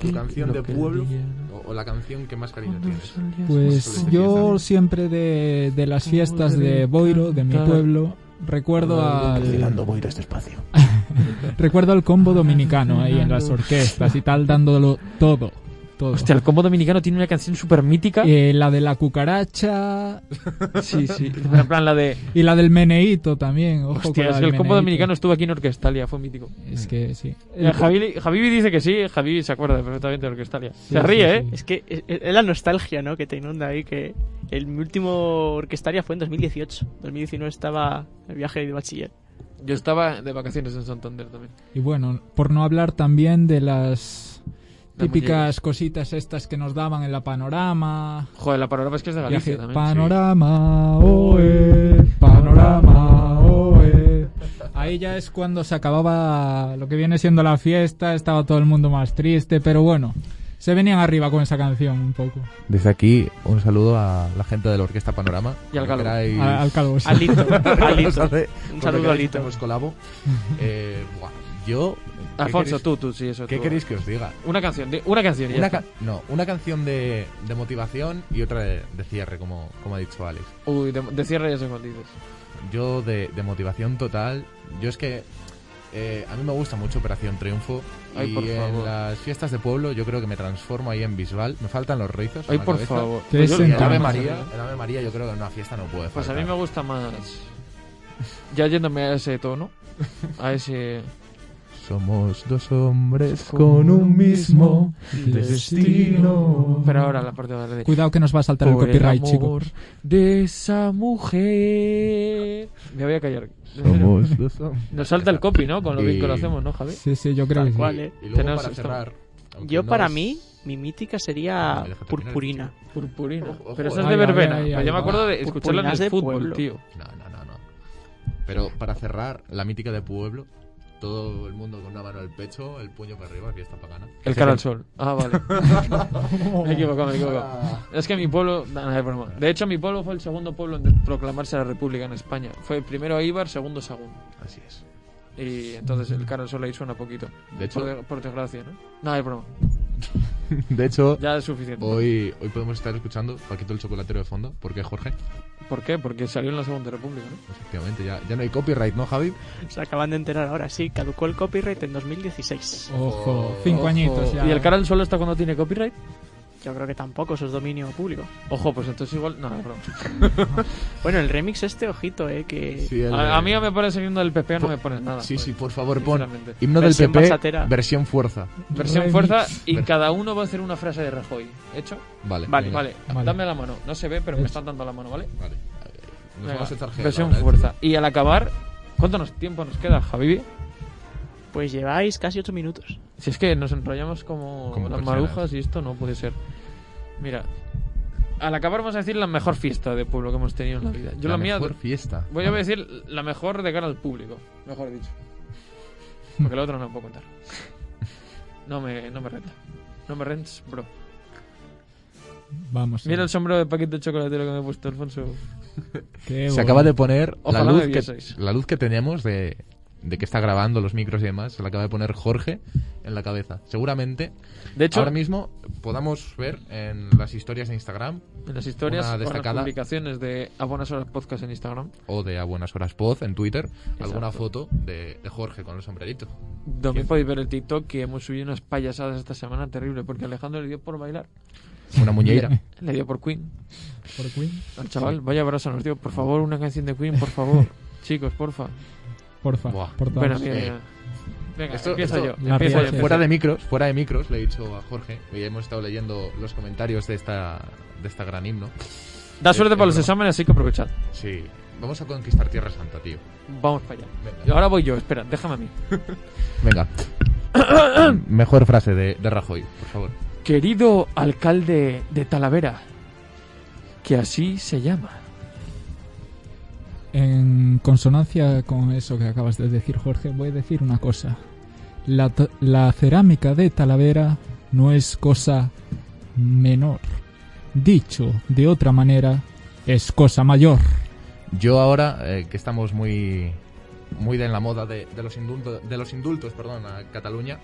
tu canción de pueblo o, o la canción que más cariño tienes? Pues yo siempre de, de las fiestas de Boiro, de mi pueblo, recuerdo al, Boiro este espacio. recuerdo al combo dominicano ahí en las orquestas y tal, dándolo todo. Todo. Hostia, el combo dominicano tiene una canción súper mítica. Eh, la de la cucaracha Sí, sí. En plan la de... y la del meneíto también. Ojo Hostia, es que el combo dominicano estuvo aquí en Orquestalia, fue mítico. Es que sí. Eh, Javi, Javi dice que sí, Javi se acuerda perfectamente de Orquestalia. Sí, se ríe, sí. ¿eh? Es que es, es la nostalgia, ¿no? Que te inunda ahí. Que el mi último orquestaria fue en 2018. 2019 estaba el viaje de bachiller. Yo estaba de vacaciones en Santander también. Y bueno, por no hablar también de Las típicas cositas estas que nos daban en la panorama. Joder, la panorama es que es de Galicia Viaje- también. panorama, oe, panorama, oe. Ahí ya es cuando se acababa lo que viene siendo la fiesta, estaba todo el mundo más triste, pero bueno, se venían arriba con esa canción un poco. Desde aquí, un saludo a la gente de la Orquesta Panorama. Y al calvo. queráis- A- al calvo. sí. Alito, Un saludo a Alito. colabo. Eh, buah, yo... ¿qué Alfonso, queréis- tú, tú, sí, eso. ¿Qué tú. queréis que os diga? Una canción, di- una canción. y ya Una está. ca- no, una canción de, de motivación y otra de, de cierre, como, como ha dicho Alex. Uy, de, de cierre ya sé cuál dices. Yo de, de motivación total, yo es que eh, a mí me gusta mucho Operación Triunfo Ay, y por en favor. las fiestas de pueblo yo creo que me transformo ahí en visual. Me faltan los rizos. Ay, por cabeza. favor. Pues yo- Y el Ave. María, el Ave María yo creo que en una fiesta no puede Pues a mí me gusta más. Ya yéndome a ese tono, a ese. Somos dos hombres con un mismo destino. Pero ahora la parte de. Cuidado que nos va a saltar el copyright, amor chicos. De esa mujer. Me voy a callar. Somos dos hombres. Nos salta el copy, ¿no? Con lo bien que lo hacemos, ¿no, Javi? Sí, sí, yo creo Tal que sí. cual, ¿eh? Y luego Tenemos para cerrar. Yo no para es- mí, mi mítica sería terminar, Purpurina. Purpurina. Ojo, ojo, Pero eso eh. es de Ay, ay, verbena. ay, Pues ay, yo me acuerdo de escucharla en el de fútbol, pueblo. tío. No, no, no, no. Pero para cerrar, la mítica de pueblo, todo el mundo con una mano al pecho, el puño para arriba, fiesta pagana. El cara al sol. Ah, vale. me he equivocado, me he equivocado. Ah. Es que mi pueblo. no, no, broma. De hecho, mi pueblo fue el segundo pueblo en proclamarse la República en España. Fue primero Eibar, segundo Sagún. Así es. Y entonces el cara al sol ahí suena poquito. De hecho, Por, de- por desgracia, ¿no? No, es broma. de hecho Ya es suficiente. hoy, hoy podemos estar escuchando Paquito el chocolatero de fondo. ¿Por qué, Jorge? ¿Por qué? Porque salió en la Segunda República, ¿no? Efectivamente, ya, ya no hay copyright, ¿no, Javi? Se acaban de enterar ahora, sí, caducó el copyright en 2016. Ojo, cinco Ojo. añitos ya. ¿Y el cara al sol está cuando tiene copyright? Yo creo que tampoco, eso es dominio público. Ojo, pues entonces igual... No, broma. Bueno, el remix este, ojito, eh, que... Sí, el A, a mí me pones siguiendo del PP, no me pones nada. Sí, sí, por favor, pon himno del PP, basatera. versión fuerza. Versión Remix. fuerza y Ver- cada uno va a hacer una frase de Rajoy. ¿Hecho? Vale, Vale. Vale, Vale. dame la mano. No se ve, pero me están dando la mano, ¿vale? Vale. Nos Venga, vamos a echar gel Versión fuerza. Y al acabar, ¿cuánto nos, tiempo nos queda, Javi? Pues lleváis casi 8 minutos. Si es que nos enrollamos como, Como las marujas y esto no puede ser. Mira, al acabar vamos a decir la mejor fiesta de pueblo que hemos tenido en la vida. Yo la, la mía mejor fiesta. voy a decir la mejor de cara al público, mejor dicho. Porque la otra no puedo contar. No me, no me renta. No me rents, bro. Vamos. Mira el sombrero de paquete de chocolatero que me he puesto, Alfonso. Qué Se acaba de poner la luz, que, la luz que tenemos de, de que está grabando los micros y demás. Se la acaba de poner Jorge en la cabeza. Seguramente De hecho, ahora mismo podamos ver en las historias de Instagram en las historias una o en las destacada- publicaciones de A Buenas Horas Podcast en Instagram, o de A Buenas Horas Pod en Twitter alguna foto de, de Jorge con el sombrerito. también podéis ver el TikTok que hemos subido unas payasadas esta semana terrible porque Alejandro le dio por bailar, Una muñeira. le dio por Queen. Por Queen. Al chaval, vaya abrazo, nos dio, por favor, una canción de Queen, por favor. Chicos, porfa. Porfa. Buah. por todos. Bueno, mira, Sí. mira. Venga, Esto- empiezo esto- yo. Empiezo yo, fuera yo. de micros, fuera de micros, le he dicho a Jorge, y hemos estado leyendo los comentarios de esta, de esta gran himno. Da suerte Es- para los exámenes, así que aprovechad. Sí, vamos a conquistar Tierra Santa, tío. Vamos para allá. Venga. Y ahora voy yo, espera, déjame a mí. Venga. Mejor frase de, de Rajoy, por favor. Querido alcalde de Talavera, que así se llama. En consonancia con eso que acabas de decir, Jorge, voy a decir una cosa. La, cerámica de Talavera no es cosa menor. Dicho de otra manera, es cosa mayor. Yo ahora, eh, que estamos muy muy de en la moda de, de los indultos, de los indultos perdón, a Cataluña,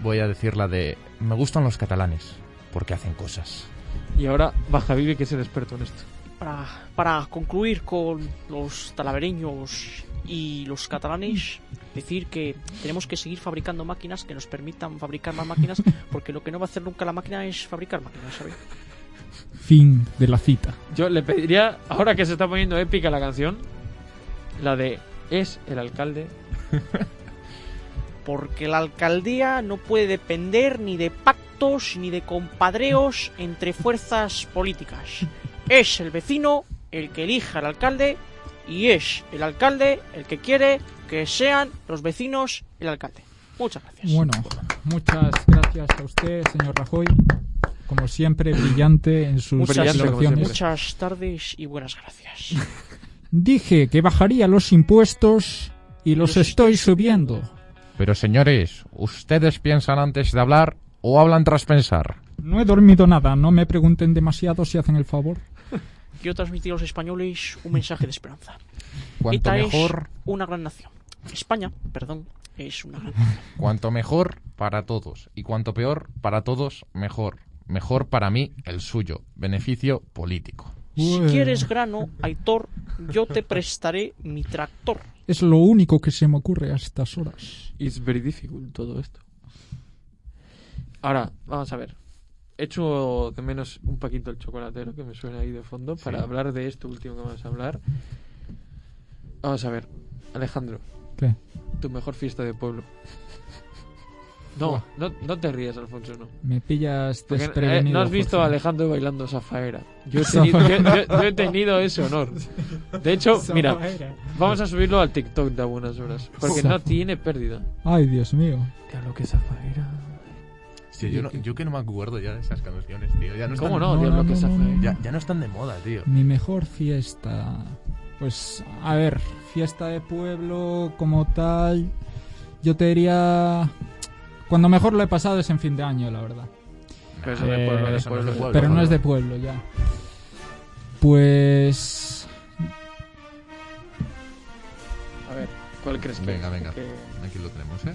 voy a decir la de me gustan los catalanes, porque hacen cosas. Y ahora baja Vivi, que es el experto en esto. Para, para concluir con los talavereños y los catalanes, decir que tenemos que seguir fabricando máquinas que nos permitan fabricar más máquinas, porque lo que no va a hacer nunca la máquina es fabricar máquinas, ¿sabes? Fin de la cita. Yo le pediría, ahora que se está poniendo épica la canción, la de Es el alcalde. Porque la alcaldía no puede depender ni de pactos ni de compadreos entre fuerzas políticas. Es el vecino el que elija al alcalde y es el alcalde el que quiere que sean los vecinos el alcalde. Muchas gracias. Bueno, muchas gracias a usted, señor Rajoy. Como siempre, brillante en sus Muchas, muchas tardes y buenas gracias. Dije que bajaría los impuestos y los estoy subiendo. Pero señores, ¿ustedes piensan antes de hablar o hablan tras pensar? No he dormido nada, no me pregunten demasiado si hacen el favor. Quiero transmitir a los españoles un mensaje de esperanza. Cuanto mejor, es una gran nación. España, perdón, es una gran nación. cuanto mejor para todos y cuanto peor para todos, mejor. Mejor para mí el suyo, beneficio político. Si quieres grano, Aitor, yo te prestaré mi tractor. Es lo único que se me ocurre a estas horas. It's very difficult todo esto. Ahora, vamos a ver. He hecho de menos un paquito el chocolatero que me suena ahí de fondo para Sí. hablar de esto último que vamos a hablar. Vamos a ver, Alejandro, ¿Qué? tu mejor fiesta de pueblo. No, no, no te rías, Alfonso, no. Me pillas eh, desprevenido. no has visto a. Alejandro bailando Zafaera. Yo he, tenido, yo- yo- yo he tenido ese honor. De hecho, mira, vamos a subirlo al TikTok de a buenas horas. Porque no tiene pérdida. Ay, Dios mío. Ya lo que es Zafaera. Sí, yo, no- yo que no me acuerdo ya de esas canciones, tío. Ya no ¿Cómo están, no? que. Ya, ya no están de moda, tío. Mi mejor fiesta. Pues, a ver, fiesta de pueblo como tal. Yo te diría. Cuando mejor lo he pasado es en fin de año, la verdad. Pero eso de Eh, pueblo, de eso no es de pueblo. pueblo. Pero no es de pueblo ya. Pues. A ver, ¿Cuál crees que Venga, es? venga. Aquí lo tenemos, ¿eh?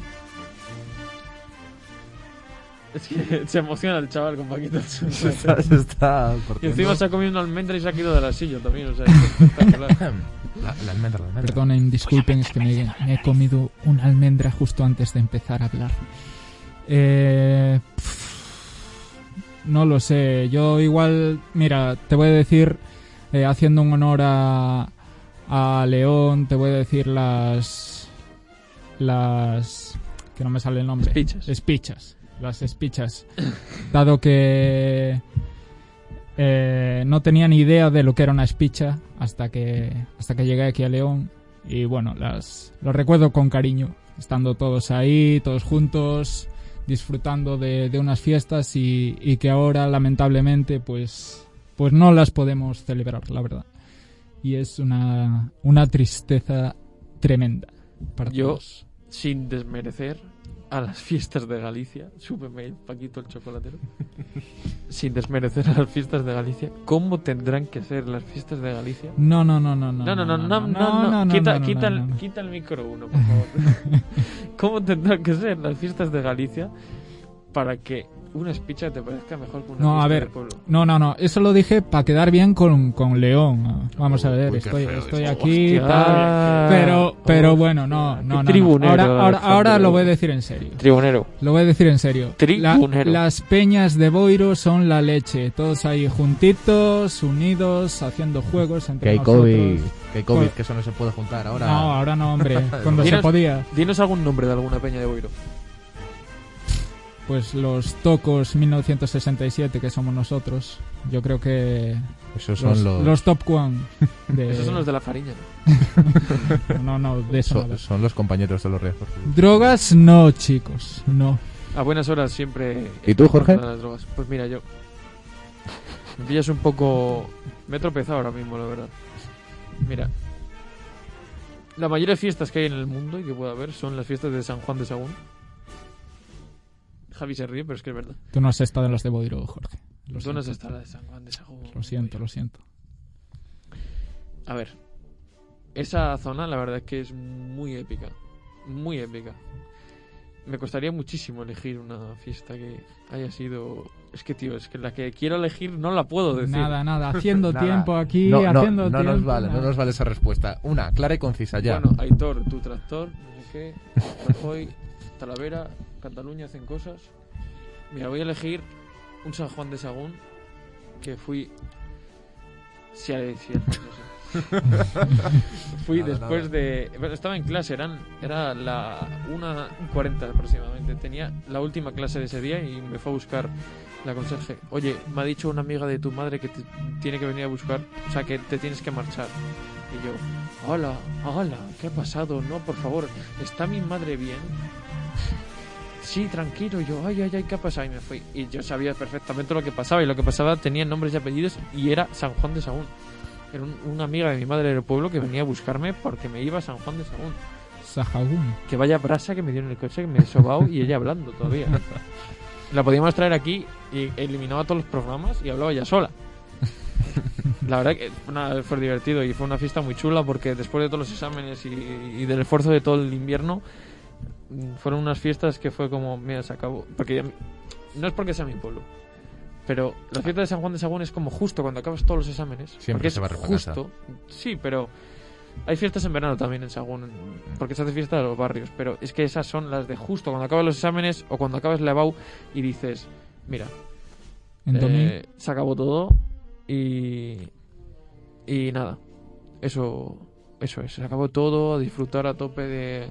Es que se emociona el chaval con Paquito. Se está, se está y encima se ha comido una almendra y se ha quedado de la silla también. O sea, es espectacular. La, la almendra, la almendra. Perdonen, disculpen, es que me, me he comido una almendra justo antes de empezar a hablar. Eh, pff, no lo sé, yo igual, mira, te voy a decir, eh, haciendo un honor a, a León, te voy a decir las... las... que no me sale el nombre. Speeches. Espichas. Las espichas. Dado que eh, no tenía ni idea de lo que era una espicha hasta que, hasta que llegué aquí a León. Y bueno, las, lo recuerdo con cariño. Estando todos ahí, todos juntos, disfrutando de, de unas fiestas y, y que ahora, lamentablemente, pues, pues no las podemos celebrar, la verdad. Y es una, una tristeza tremenda. Para Yo- todos. Sin desmerecer a las fiestas de Galicia. Súbeme Paquito el chocolatero. Sin desmerecer a las fiestas de Galicia. ¿Cómo tendrán que ser las fiestas de Galicia? No, no, no, no, no. No, no, no, no, no, Quita, quita, el, quita el micro uno, por favor. ¿Cómo tendrán que ser las fiestas de Galicia para que una espicha te parezca mejor que una No, a ver? No, no, no. Eso lo dije para quedar bien con, con León. Vamos a ver, uy, estoy, estoy eso. aquí. Tal. qué- Pero, pero bueno, no, no, no, tribunero, Ahora, ahora, ahora lo voy a decir en serio. Tribunero. Lo voy a decir en serio. La- Tribunero. las peñas de Boiro son la leche. Todos ahí juntitos, unidos, haciendo juegos entre Que hay nosotros. COVID, que hay COVID, Pues- que eso no se puede juntar ahora. No, ahora no, hombre. Cuando se podía. Dinos algún nombre de alguna peña de Boiro. Pues los Tocos 1967, que somos nosotros. Yo creo que Esos los, son los, los top one. De... Esos son los de la Fariña. ¿no? No, no, de eso son, nada. son los compañeros de los Sporting. Drogas no, chicos, no. A buenas horas siempre. ¿Y tú, Jorge? contra las drogas. Pues mira, yo. Me pillas un poco. Me he tropezado ahora mismo, la verdad. Mira. La mayoría de fiestas que hay en el mundo y que pueda haber son las fiestas de San Juan de Sagún. Javi se ríe, pero es que es verdad. Tú no has estado en los de Boiro, Jorge. Lo Tú no has siento, estado en la de San Juan de Sagún. lo siento, lo siento. A ver. Esa zona, la verdad es que es muy épica. Muy épica. Me costaría muchísimo elegir una fiesta que haya sido. Es que, tío, es que la que quiero elegir no la puedo decir. Nada, nada, haciendo Nada. tiempo aquí, No, no, haciendo no tiempo. nos vale, no nos vale esa respuesta. Una, clara y concisa, ya. Bueno, Aitor, tu tractor, no sé qué. Rajoy, Talavera, Cataluña hacen cosas. Mira, voy a elegir un San Juan de Sagún que fui. Si hay cierto, no sé. Fui Nada, después nada. de. bueno, estaba en clase, eran, era la 1.40 aproximadamente. Tenía la última clase de ese día y me fue a buscar la conserje. Oye, me ha dicho una amiga de tu madre que te tiene que venir a buscar, o sea, que te tienes que marchar. Y yo, hola, hola, ¿qué ha pasado? No, por favor, ¿está mi madre bien? Sí, tranquilo. Y yo, ay, ay, ay, ¿qué ha pasado? Y me fui. Y yo sabía perfectamente lo que pasaba. Y lo que pasaba tenía nombres y apellidos y era San Juan de Sagún. Era un- una amiga de mi madre del pueblo que venía a buscarme porque me iba a San Juan de Sagún. Sahagún. Que vaya brasa que me dio en el coche, que me he sobao y ella hablando todavía. La podíamos traer aquí y eliminaba todos los programas y hablaba ella sola. La verdad que nada, fue divertido y fue una fiesta muy chula porque después de todos los exámenes y, y del esfuerzo de todo el invierno, fueron unas fiestas que fue como, mira, se acabó. Porque ya- no es porque sea mi pueblo, pero la fiesta de San Juan de Sagún es como justo cuando acabas todos los exámenes. Siempre porque se casa. justo. Sí, pero hay fiestas en verano también en Sagún, porque se hace fiesta de los barrios, pero es que esas son las de justo cuando acabas los exámenes o cuando acabas la EBAU y dices, mira, eh, se acabó todo y y nada eso eso es se acabó todo a disfrutar a tope de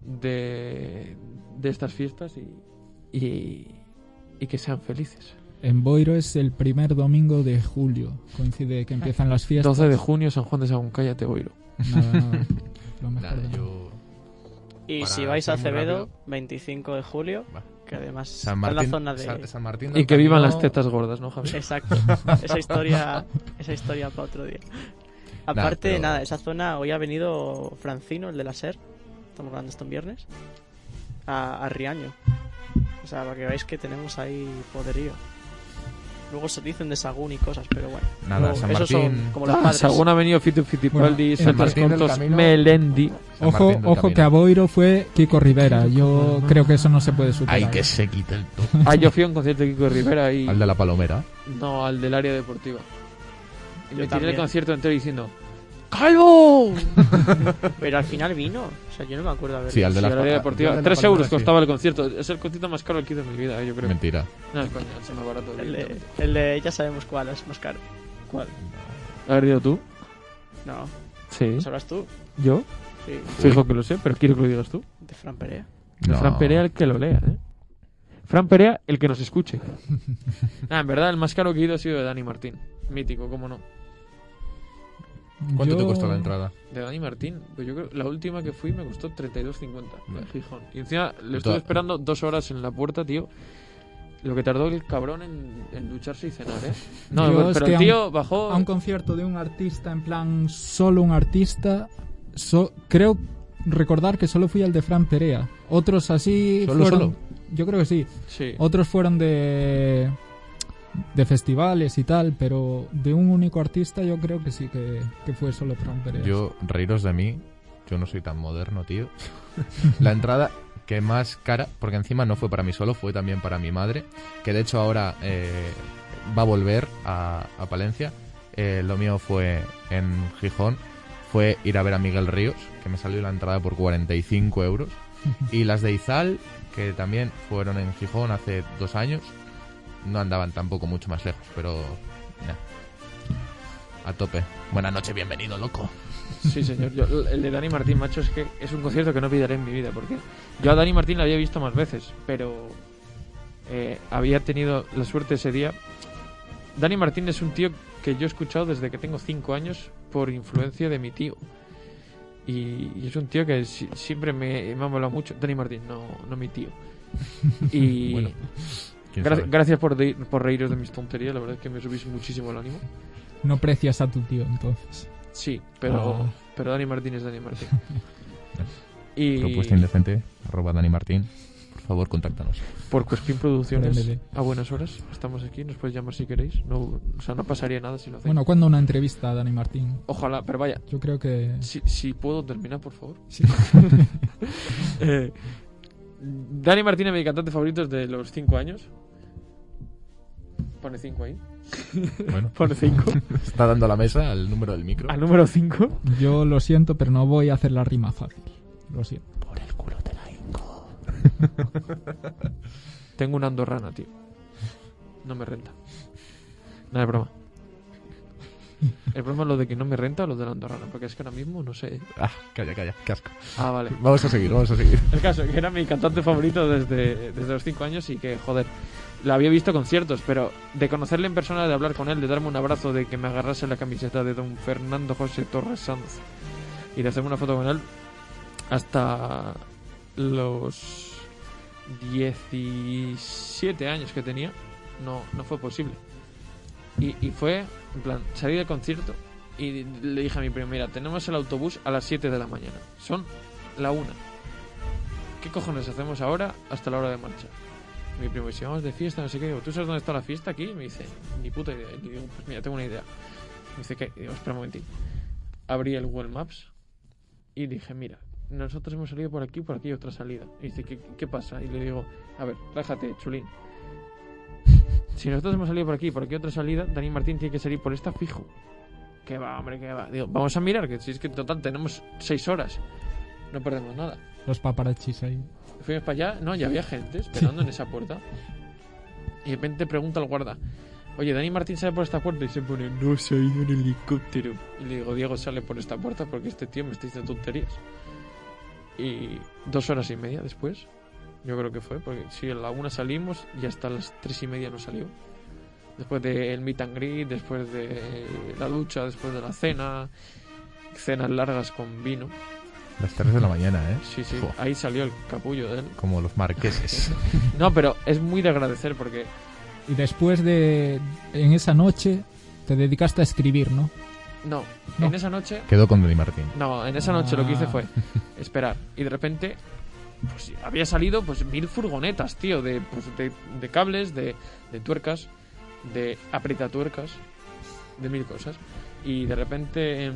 de, de estas fiestas y, y y que sean felices En Boiro es el primer domingo de julio. Coincide que empiezan las fiestas. 12 de junio San Juan de Sagún cállate Boiro Nada, nada. Lo mejor Nada, yo... Y Para si vais a Acevedo, rápido. 25 de julio, Va. que además San está en Martín, la zona de... San, San Martín y que vivan Camino- las tetas gordas no Javier Exacto. esa historia, esa historia para otro día. Aparte, pero- nada, esa zona, hoy ha venido Francino, el de la SER, estamos grabando esto en viernes, a, a Riaño. O sea, para que veáis que tenemos ahí poderío. Luego se dicen de Sagún y cosas, pero bueno. Nada, Luego, San esos Martín- son como los Ah, padres. Según ha venido Fito Fittipaldi, Bueno, Santos. Melendi. Ojo, ojo que Camino. a Boiro fue Kiko Rivera. Yo creo que eso no se puede superar. Ay, que se quite el top. Ah, yo fui a un concierto de Kiko Rivera y... Al de la palomera. No, al del área deportiva. Y Yo me tiré el concierto entero diciendo ¡Calvo! Pero al final vino. Sea, yo no me acuerdo haber Sí, al de la pa- deportiva. Tres palomera, euros sí. costaba el concierto. Es el concierto más caro que he ido en mi vida, eh, yo creo. Mentira. No, es coña, es más barato. El de, el de ya sabemos cuál es más caro. ¿Cuál? ¿Has ido tú? No, Sí. ¿lo sabrás tú? ¿Yo? Sí, Fijo que lo sé, pero quiero que lo digas tú. de Fran Perea. De Fran Perea el que lo lea, ¿eh? Fran Perea el que nos escuche. ah, en verdad, el más caro que he ido ha sido de Dani Martín. Mítico, cómo no. ¿Cuánto te costó la entrada? De Dani Martín, pues yo creo la última que fui me costó 32.50 en. Gijón. Y encima le estuve esperando dos horas en la puerta, tío. Lo que tardó el cabrón en, en ducharse y cenar, ¿eh? No, Yo pero, es pero que el a un- tío bajó. a un concierto de un artista, en plan, solo un artista, so- creo recordar que solo fui al de Fran Perea. Otros así ¿Solo, fueron... solo? Yo creo que sí. Sí. Otros fueron de de festivales y tal, pero de un único artista yo creo que sí que, que fue solo Fran Perea. Yo, reíros de mí, yo no soy tan moderno, tío. la entrada que más cara, porque encima no fue para mí solo, fue también para mi madre, que de hecho ahora eh, va a volver a, a Palencia. Eh, lo mío fue en Gijón, fue ir a ver a Miguel Ríos, que me salió la entrada por 45 euros. Y las de Izal, que también fueron en Gijón hace dos años, no andaban tampoco mucho más lejos, pero... nah. A tope. Buenas noches, bienvenido, loco. Sí, señor. Yo- el de Dani Martín, macho, es que es un concierto que no olvidaré en mi vida. Porque yo a Dani Martín la había visto más veces, pero eh, había tenido la suerte ese día. Dani Martín es un tío que yo he escuchado desde que tengo 5 años por influencia de mi tío. Y, y es un tío que si- siempre me, me ha molado mucho. Dani Martín, no, no mi tío. Y Bueno, ¿Quién gra- sabe? gracias por, de- por reíros de mis tonterías. La verdad es que me subís muchísimo el ánimo. No precias a tu tío entonces. Sí, pero, Ah. pero Dani Martín es Dani Martín. y Propuesta indecente, arroba Dani Martín. Por favor, contáctanos. por Cuespin Producciones, a buenas horas, estamos aquí, nos puedes llamar si queréis. No, o sea, no pasaría nada si lo hacéis. Bueno, ¿cuándo una entrevista a Dani Martín? Ojalá, pero vaya, Yo creo que... si, si puedo terminar, por favor. Sí. Eh, Dani Martín es mi cantante favorito desde los 5 años. Pone 5 ahí. Bueno, Pone 5. está dando a la mesa el número del micro. Al número 5. Yo lo siento, pero no voy a hacer la rima fácil. Lo siento. Por el culo te la hinco. Tengo una andorrana, tío. No me renta. Nada, es broma. El problema es lo de que no me renta o lo de la andorrana, porque es que ahora mismo no sé. Ah, calla, calla, qué asco. Ah, vale. Vamos a seguir, vamos a seguir. El caso, que era mi cantante favorito desde, desde los 5 años y que, joder, la había visto conciertos, pero de conocerle en persona, de hablar con él, de darme un abrazo, de que me agarrase la camiseta de don Fernando José Torres Sanz y de hacerme una foto con él, hasta los 17 años que tenía, no, no fue posible. Y, y fue, en plan, salí del concierto y le dije a mi primo, mira, tenemos el autobús a las 7 de la mañana. Son la 1. ¿Qué cojones hacemos ahora hasta la hora de marcha? Mi primo dice, vamos de fiesta, no sé qué. Digo, ¿tú sabes dónde está la fiesta aquí? Y me dice, ni puta idea. Y digo, pues mira, tengo una idea. Me dice, ¿qué? Y digo, espera un momentín. Abrí el Google Maps y dije, mira, nosotros hemos salido por aquí, por aquí hay otra salida. Y dice, ¿qué, qué pasa? Y le digo, a ver, relájate, chulín. Si nosotros hemos salido por aquí, por aquí otra salida, Dani Martín tiene que salir por esta fijo. ¿Qué va, hombre, qué va? Digo, vamos a mirar, que si es que en total tenemos seis horas. No perdemos nada. Los paparachis ahí. Fuimos para allá, no, ya había gente esperando en esa puerta. Y de repente pregunta al guarda, oye, Dani Martín sale por esta puerta y se pone, no se ha ido en helicóptero. Y le digo, Diego sale por esta puerta porque este tío me está diciendo tonterías. Y dos horas y media después, yo creo que fue, porque si a la una salimos y hasta las tres y media no salió. Después del meet and greet, después de la ducha, después de la cena, cenas largas con vino. Las 3 de la mañana, ¿eh? Sí, sí, Fua, ahí salió el capullo de él. Como los marqueses. No, pero es muy de agradecer porque Y después de... En esa noche te dedicaste a escribir, ¿no? no, No. en esa noche, Quedó con Dani Martín. no, en esa noche lo que hice Ah. fue esperar y de repente pues había salido pues mil furgonetas, tío, de pues, de, de cables, de, de tuercas de apretatuercas, de mil cosas. Y de repente em,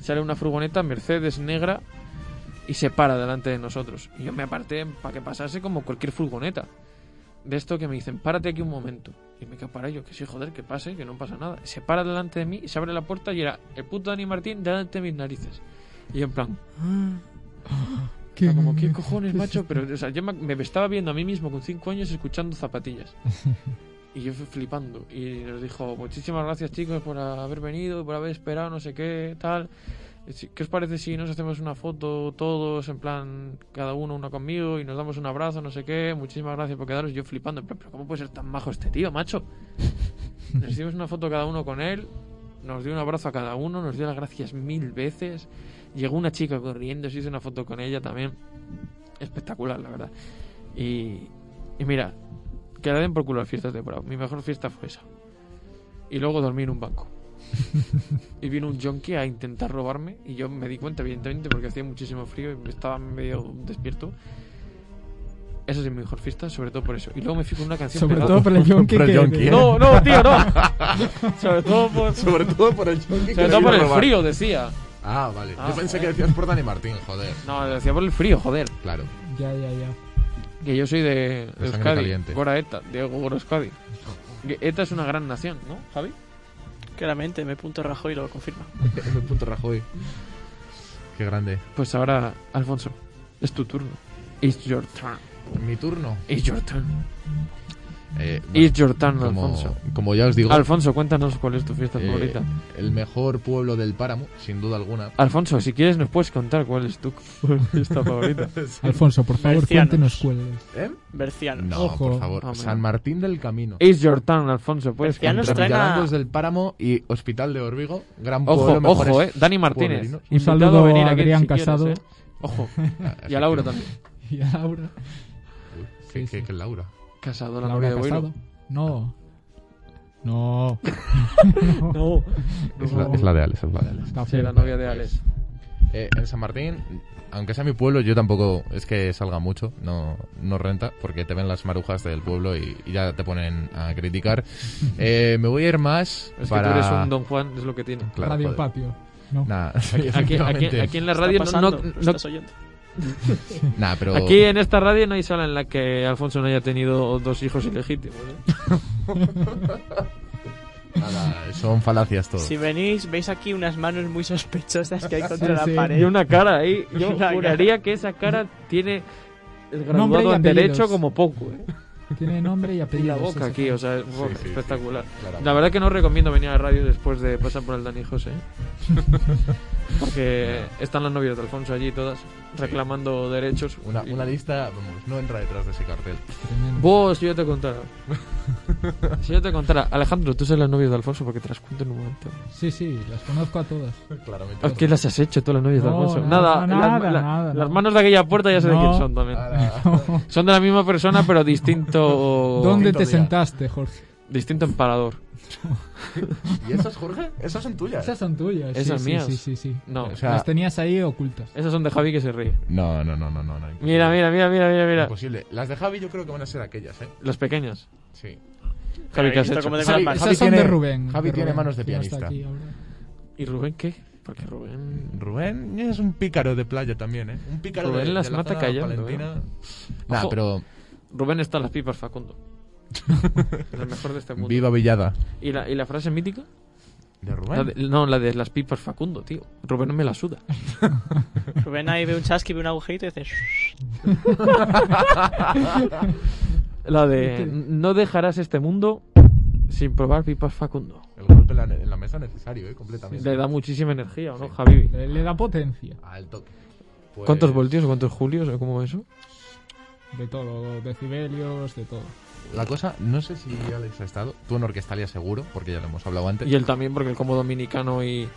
sale una furgoneta Mercedes negra y se para delante de nosotros. Y yo me aparté para que pasase como cualquier furgoneta. De esto que me dicen, párate aquí un momento. Y me quedo para yo, que sí, joder, que pase, que no pasa nada. Se para delante de mí y se abre la puerta y era el puto Dani Martín delante de mis narices. Y yo en plan, sea, como, ¿qué cojones, macho? Pero, o sea, yo me, me estaba viendo a mí mismo con 5 años escuchando zapatillas. Y yo fui flipando. Y nos dijo, muchísimas gracias chicos por haber venido, por haber esperado, no sé qué, tal. ¿Qué os parece si nos hacemos una foto todos, en plan, cada uno una conmigo, y nos damos un abrazo, no sé qué? Muchísimas gracias por quedaros. Yo flipando, plan, pero ¿cómo puede ser tan majo este tío, macho? Nos hicimos una foto cada uno con él, nos dio un abrazo a cada uno, nos dio las gracias mil veces. Llegó una chica corriendo, se hizo una foto con ella también. Espectacular, la verdad. Y, y mira, que le den por culo las fiestas de Bravo. Mi mejor fiesta fue esa. Y luego dormí en un banco. y vino un junkie a intentar robarme. Y yo me di cuenta, evidentemente, porque hacía muchísimo frío y estaba medio despierto. Esa es mi mejor fiesta, sobre todo por eso. Y luego me fui con una canción Sobre pegada. todo por el yonki que... yonki, ¿eh? No, no, tío, no. sobre todo por, Sobre todo por el sobre todo por el frío, decía. Ah, vale. Ah, Yo pensé que decías por Dani Martín, joder. No, decía por el frío, joder. Claro. Ya, ya, ya. Que yo soy de, de Euskadi. caliente. Gora ETA, Diego Gora Euskadi. ETA es una gran nación, ¿no, Javi? Claramente, me punto Rajoy lo confirma. M. Rajoy. Qué grande. Pues ahora, Alfonso, es tu turno. It's your turn. Mi turno. It's your turn. Eh, It's your turn, como, Alfonso. como ya os digo, Alfonso, cuéntanos cuál es tu fiesta eh, favorita. el mejor pueblo del páramo, sin duda alguna. Alfonso, si quieres nos puedes contar cuál es tu fiesta favorita. Alfonso, por favor, Bercianos. cuéntenos cuál es. ¿Eh? Berciano. No, Ojo. por favor. Hombre. San Martín del Camino. It's your turn, Alfonso. Puedes Bercianos contar. traen a- del Páramo y Hospital de Orbigo. Gran pueblo, Ojo, ojo, eh. Dani Martínez. Un saludo a venir Adrián si quieres, Casado. eh. Ojo. Así Y a Laura también. Y a Laura. Uy, ¿qué, Sí, qué- sí. qué Laura? Casado, la novia de Boiro. No. No. No. Es, la, es la de Alex, es la de Alex. Está Sí, la novia de Alex. Eh, en San Martín, aunque sea mi pueblo, yo tampoco es que salga mucho, no, no renta, porque te ven las marujas del pueblo y, y ya te ponen a criticar. Eh, me voy a ir más Es para... que tú eres un Don Juan, es lo que tiene. Claro, Radio joder. Patio. No. Nah, Aquí, aquí, efectivamente. aquí en la radio no, pasando, no- no- estás oyendo. Nah, pero... Aquí en esta radio no hay sala en la que Alfonso no haya tenido dos hijos ilegítimos. ¿eh? nada, son falacias todo. Si venís, veis aquí unas manos muy sospechosas que hay contra Sí, la sí. pared. Y una cara ahí. Yo Una juraría que esa cara tiene el y graduado en derecho como poco. ¿eh? Tiene nombre y Y apellido. la boca aquí, o sea, es Sí, sí, espectacular. sí. La verdad que no recomiendo venir a la radio después de pasar por el Dani José. ¿eh? Porque están las novias de Alfonso allí todas reclamando derechos. Una, Y- una lista, vamos, no entra detrás de ese cartel. Vos, si yo te contara. si yo te contara. Alejandro, tú sabes las novias de Alfonso porque te las cuento en un momento. Sí, sí, las conozco a todas. Claramente. ¿Qué las has hecho, todas las novias de Alfonso? no, nada, no, las, nada, la- nada, las no. manos de aquella puerta ya sé de quién son también. Son de la misma persona, pero distinto. ¿Dónde Distinto te día. sentaste, Jorge? Distinto emparador. ¿Y esas, Jorge? Esas son tuyas. Esas son tuyas. Esas sí, mías. Sí, sí, sí. sí. No, O sea, Las tenías ahí ocultas. esas son de Javi que se ríe. No, no, no, no, no. no, imposible. Mira, mira, mira, mira, mira, mira. Imposible. Las de Javi yo creo que van a ser aquellas, ¿eh? Las pequeñas. Sí. Javi, ¿qué has hecho? como de Javi-. Javi Esas son tiene- de Rubén. Javi de tiene Rubén, manos de que no está pianista. aquí ahora. ¿Y Rubén qué? Porque Rubén. Rubén es un pícaro de playa también, ¿eh? Un pícaro Rubén de, las de la mata zona callando, palentina. ¿eh? Nah, Ojo. pero Rubén está en las pipas Facundo. El mejor de este mundo. viva Villada. ¿Y la, ¿Y la frase mítica? ¿De La Rubén? de- no, la de las pipas Facundo, tío. Rubén me la suda. Rubén ahí ve un chasqui, ve un agujerito y dice... La de no dejarás este mundo sin probar pipas Facundo. El golpe en la, en la mesa necesario, ¿eh? Completamente. Le da muchísima energía, ¿o no, Javi? Le, le da potencia. Al toque. Pues- ¿Cuántos voltios o cuántos julios o cómo eso? De todo. Decibelios, de todo. La cosa, no sé si Alex ha estado. Tú en Orquestalia seguro, porque ya lo hemos hablado antes. Y él también, porque el como dominicano y...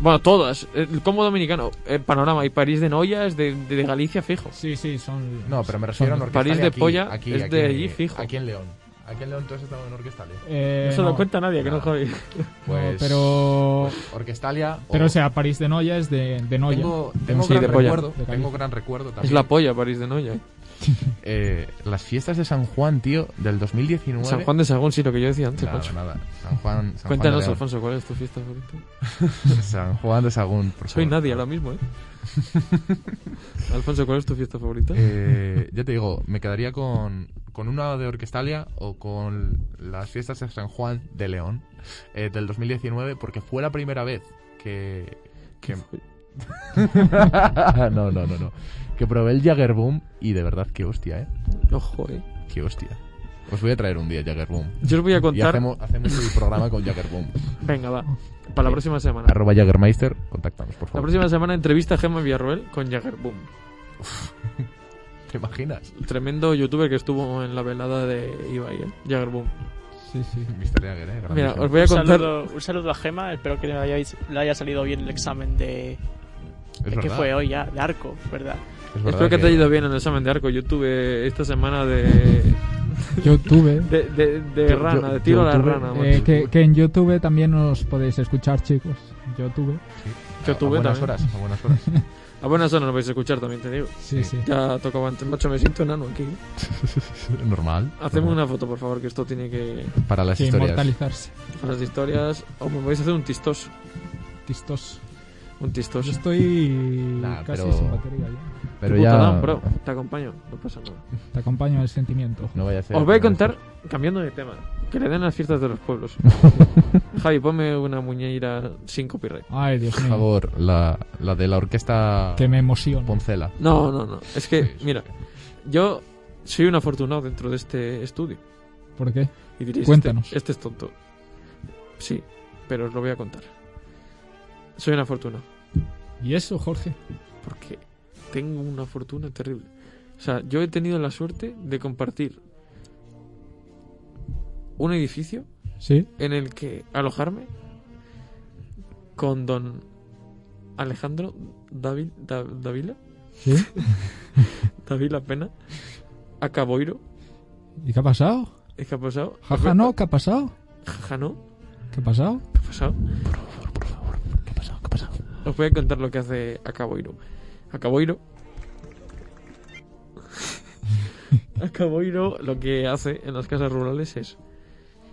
Bueno, todas. El como dominicano, el panorama y París de Noya es de, de Galicia fijo. Sí, sí, son. No, pero me refiero a Orquestalia París de aquí, Polla aquí, es aquí, de allí fijo. Aquí en León. Aquí en León tú has estado en Orquestalia. Eh, no se lo no, cuenta nadie, que no, No. Javi. Pues, pero. Orquestalia. Pero o- sea, París de Noya es de, de Noya. Tengo, tengo Sí, gran de Polla. recuerdo. De tengo gran recuerdo también. Es la polla París de Noya. eh, las fiestas de San Juan, tío, del 2019. San Juan de Sagún, sí, lo que yo decía antes, Nada, nada. San Juan. San Cuéntanos. Alfonso, ¿cuál es tu fiesta favorita? San Juan de Sagún, por Soy favor. nadie ahora mismo, ¿eh? Alfonso, ¿cuál es tu fiesta favorita? Eh, ya te digo, me quedaría con, con una de Orquestalia o con las fiestas de San Juan de León eh, del 2019 porque fue la primera vez que... que... no, no, no, no. Que probé el Jaggerboom y de verdad, qué hostia, ¿eh? Ojo, ¿eh? Qué hostia. Os voy a traer un día Jaggerboom. Yo os voy a Y contar... hacemos, hacemos el programa con Jaggerboom. Venga, va. Para la próxima semana. Arroba Jaggermeister, contáctanos, por La favor. próxima semana entrevista a Gemma Villarroel con Jagger Boom. ¿Te imaginas? El tremendo youtuber que estuvo en la velada de Ibai, ¿eh? Jagger Boom. Sí, sí. Mr. Jagger, ¿eh? Mira, os voy a un, contar... saludo, un saludo a Gema, espero que le, hayáis- le haya salido bien el examen de... Es ¿de ¿Qué verdad, fue hoy ya? De arco, ¿verdad? es verdad Espero que te haya ido bien en el examen de arco. Yo tuve esta semana de... Yo tuve. De, de, de Yo- rana, yo- de tiro a la tuve, rana, eh, que, que en YouTube también os podéis escuchar, chicos. Yo tuve. Sí. Yo A- a tuve buenas también. horas, a buenas horas. A buenas horas nos vais a escuchar también, te digo. Sí, sí. Ya tocaba antes, macho, me siento enano aquí. Normal. Hacemos una foto, por favor, que esto tiene que... Para las Que historias. inmortalizarse. Para las historias... O me vais a hacer un tistos. Tistos. Un tistos. Yo estoy Nah, casi pero- sin batería ya. Pero ya. bro. Te acompaño, no pasa nada. Te acompaño en el sentimiento. No vaya a ser. Os voy a contar, cambiando de tema, que le den las fiestas de los pueblos. Javi, ponme una muñeira sin copyright. Ay, Dios Por favor, la, la de la orquesta Que me emociona. Poncela. No, no, no. Es que, mira, yo soy un afortunado dentro de este estudio. ¿Por qué? Y diréis, Cuéntanos. Este, este es tonto. Sí, pero os lo voy a contar. Soy un afortunado. ¿Y eso, Jorge? Porque tengo una fortuna terrible. O sea, yo he tenido la suerte de compartir un edificio ¿Sí? en el que alojarme con don Alejandro Davi- Da- Davila, ¿Sí? Davila Pena, a Caboiro, ¿Y qué ha pasado? ¿qué ha pasado? Jaja, no, ¿qué ha pasado? Jaja, no, ¿Qué ha pasado? ¿qué ha pasado? ¿Qué ha pasado? ¿Qué ha pasado? Os voy a contar lo que hace a Caboiro. A Caboiro. a Caboiro lo que hace en las casas rurales es.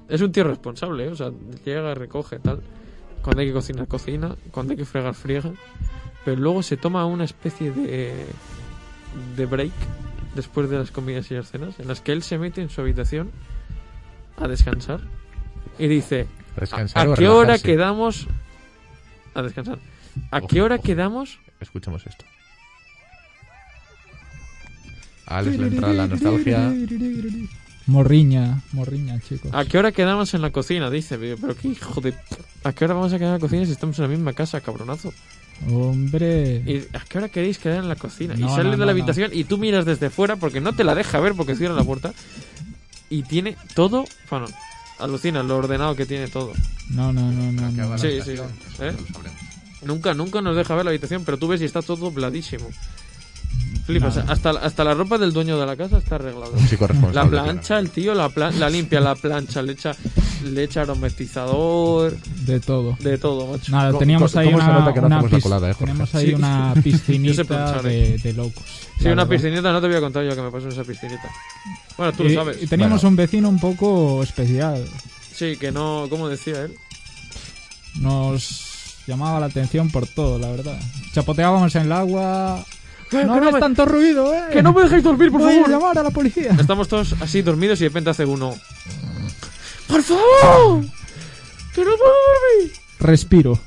Es un tío responsable, ¿eh? o sea, llega, recoge, tal. Cuando hay que cocinar, cocina. Cuando hay que fregar, friega. Pero luego se toma una especie de. de break después de las comidas y las cenas, en las que él se mete en su habitación a descansar y dice: ¿A descansar ¿A qué hora quedamos? A descansar. ¿A Ojo, qué hora ojo. quedamos? Escuchemos esto. A Alex le entra la nostalgia. Morriña, morriña, chicos. ¿A qué hora quedamos en la cocina? Dice, pero qué hijo de... ¿A qué hora vamos a quedar en la cocina si estamos en la misma casa, cabronazo? Hombre. ¿Y ¿A qué hora queréis quedar en la cocina? y sale no, de la no. habitación y tú miras desde fuera porque no te la deja ver porque cierra la puerta. Y tiene todo... Bueno, alucina lo ordenado que tiene todo. No, no, no, no. Sí, sí, eso ¿eh? Nunca, nunca nos deja ver la habitación, pero tú ves y está todo dobladísimo. Flipas, Nada. hasta, hasta la ropa del dueño de la casa está arreglada. Un chico La plancha, el tío la, plan- la limpia, la plancha, le echa, le echa aromatizador, De todo. de todo, macho. Nada, ¿Cómo- teníamos ahí una, que una hacemos la pis- colada, eh, tenemos ahí Sí. una piscinita de, de locos. Sí, una verdad. piscinita, no te voy a contar yo qué me pasó en esa piscinita. Bueno, tú Y, lo sabes. y teníamos Bueno. un vecino un poco especial. Sí, que no, ¿cómo decía él? Nos llamaba la atención por todo, la verdad. Chapoteábamos en el agua. No que, no hagas me, tanto ruido, eh. que no me dejéis dormir, por Voy a favor. llamar a la policía. Estamos todos así dormidos y de repente hace uno. ¡Por favor! ¡Que no puedo dormir! Respiro.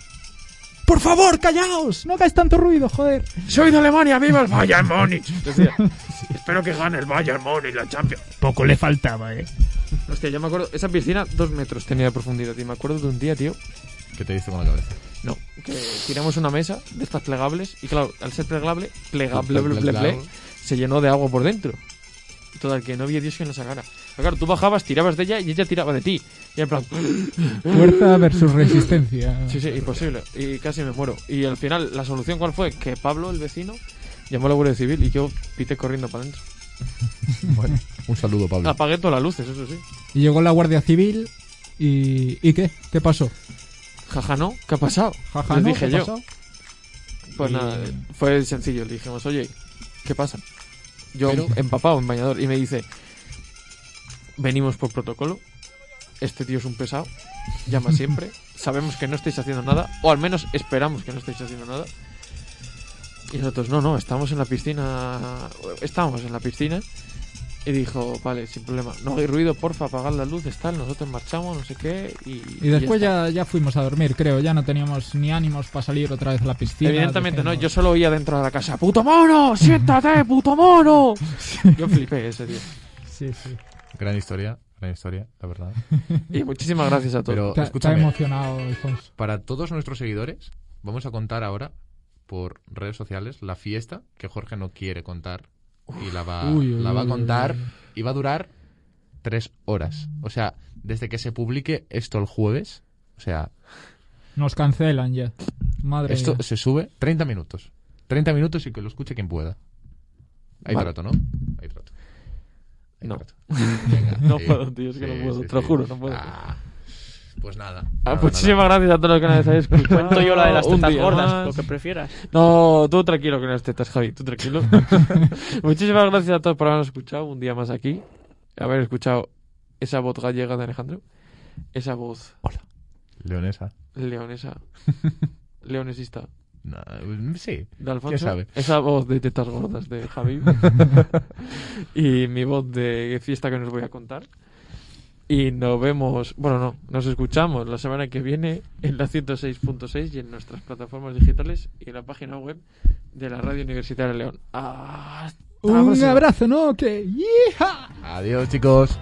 Por favor, callaos. No hagáis tanto ruido, joder. ¡Soy de Alemania! ¡Viva el Bayern Múnich! Decía. Espero que gane el Bayern Múnich la Champions. Poco le faltaba, eh. Hostia, yo me acuerdo, esa piscina dos metros tenía de profundidad. Y me acuerdo de un día, tío, ¿Qué te dice con la cabeza? No, que tiramos una mesa de estas plegables. Y claro, al ser plegable, plegable, ble, ble, ble, se llenó de agua por dentro. Total, que no había Dios que la sacara. Pero claro, tú bajabas, tirabas de ella y ella tiraba de ti. Y en plan, Fuerza versus resistencia. sí, sí, imposible. Y casi me muero. Y al final, ¿la solución cuál fue? Que Pablo, el vecino, llamó a la Guardia Civil y yo pité corriendo para adentro. Bueno, un saludo, Pablo. Apagué todas las luces, eso sí. Y llegó la Guardia Civil y... ¿Y qué? ¿Qué pasó? Jaja, no, ¿qué ha pasado? Jaja, Les ¿no? dije ¿Qué yo. pasó? Pues Y- nada, fue sencillo. Le dijimos, oye, ¿qué pasa? yo Pero- empapado en bañador, y me dice, venimos por protocolo, este tío es un pesado, llama siempre, sabemos que no estáis haciendo nada, o al menos esperamos que no estáis haciendo nada. Y nosotros, no, no, estamos en la piscina, estamos en la piscina. Y dijo, vale, sin problema, no hay ruido, porfa, apagad la luz, tal, nosotros marchamos, no sé qué. Y, Y después está. ya, ya fuimos a dormir, creo. Ya no teníamos ni ánimos para salir otra vez a la piscina. Evidentemente no, yo solo oía dentro de la casa, ¡puto mono! ¡Siéntate, puto mono! Yo flipé ese día. Sí, sí. Gran historia, gran historia, la verdad. Y muchísimas gracias a todos. Pero Te, te ha escúchame, emocionado, Alfonso. para todos nuestros seguidores, vamos a contar ahora por redes sociales la fiesta que Jorge no quiere contar y la va, Uy, uy, la va a contar y va a durar tres horas. O sea, desde que se publique esto el jueves, o sea, Nos cancelan ya. Madre esto mía. se sube 30 minutos. 30 minutos y que lo escuche quien pueda. Hay Vale. trato, ¿no? Hay trato. Hay No. trato. Venga, No sí. puedo, tío, es que no puedo, te lo juro, no puedo. Ah, pues nada. Ah, nada, muchísimas nada. gracias a todos los que nos habéis escuchado. Cuento yo la de las tetas gordas, más. lo que prefieras. No, tú tranquilo con las tetas, Javi, tú tranquilo. Muchísimas gracias a todos por habernos escuchado un día más aquí. Haber escuchado esa voz gallega de Alejandro. Esa voz Leonesa. leonesa. leonesista. No, sí. De Alfonso. ¿Quién sabe? Esa voz de tetas gordas de Javi. y mi voz de fiesta que nos voy a contar. Y nos vemos, bueno, no, nos escuchamos la semana que viene en la 106.6 y en nuestras plataformas digitales y en la página web de la Radio Universitaria de León. Hasta Un próxima. abrazo, ¿no? Que ¡Yija! Adiós, chicos.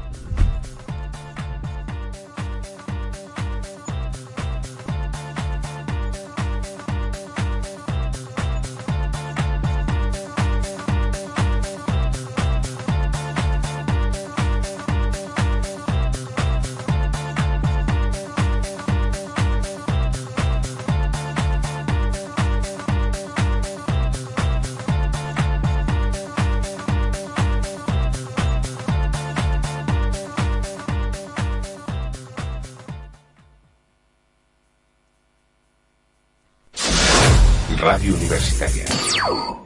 Universitaria.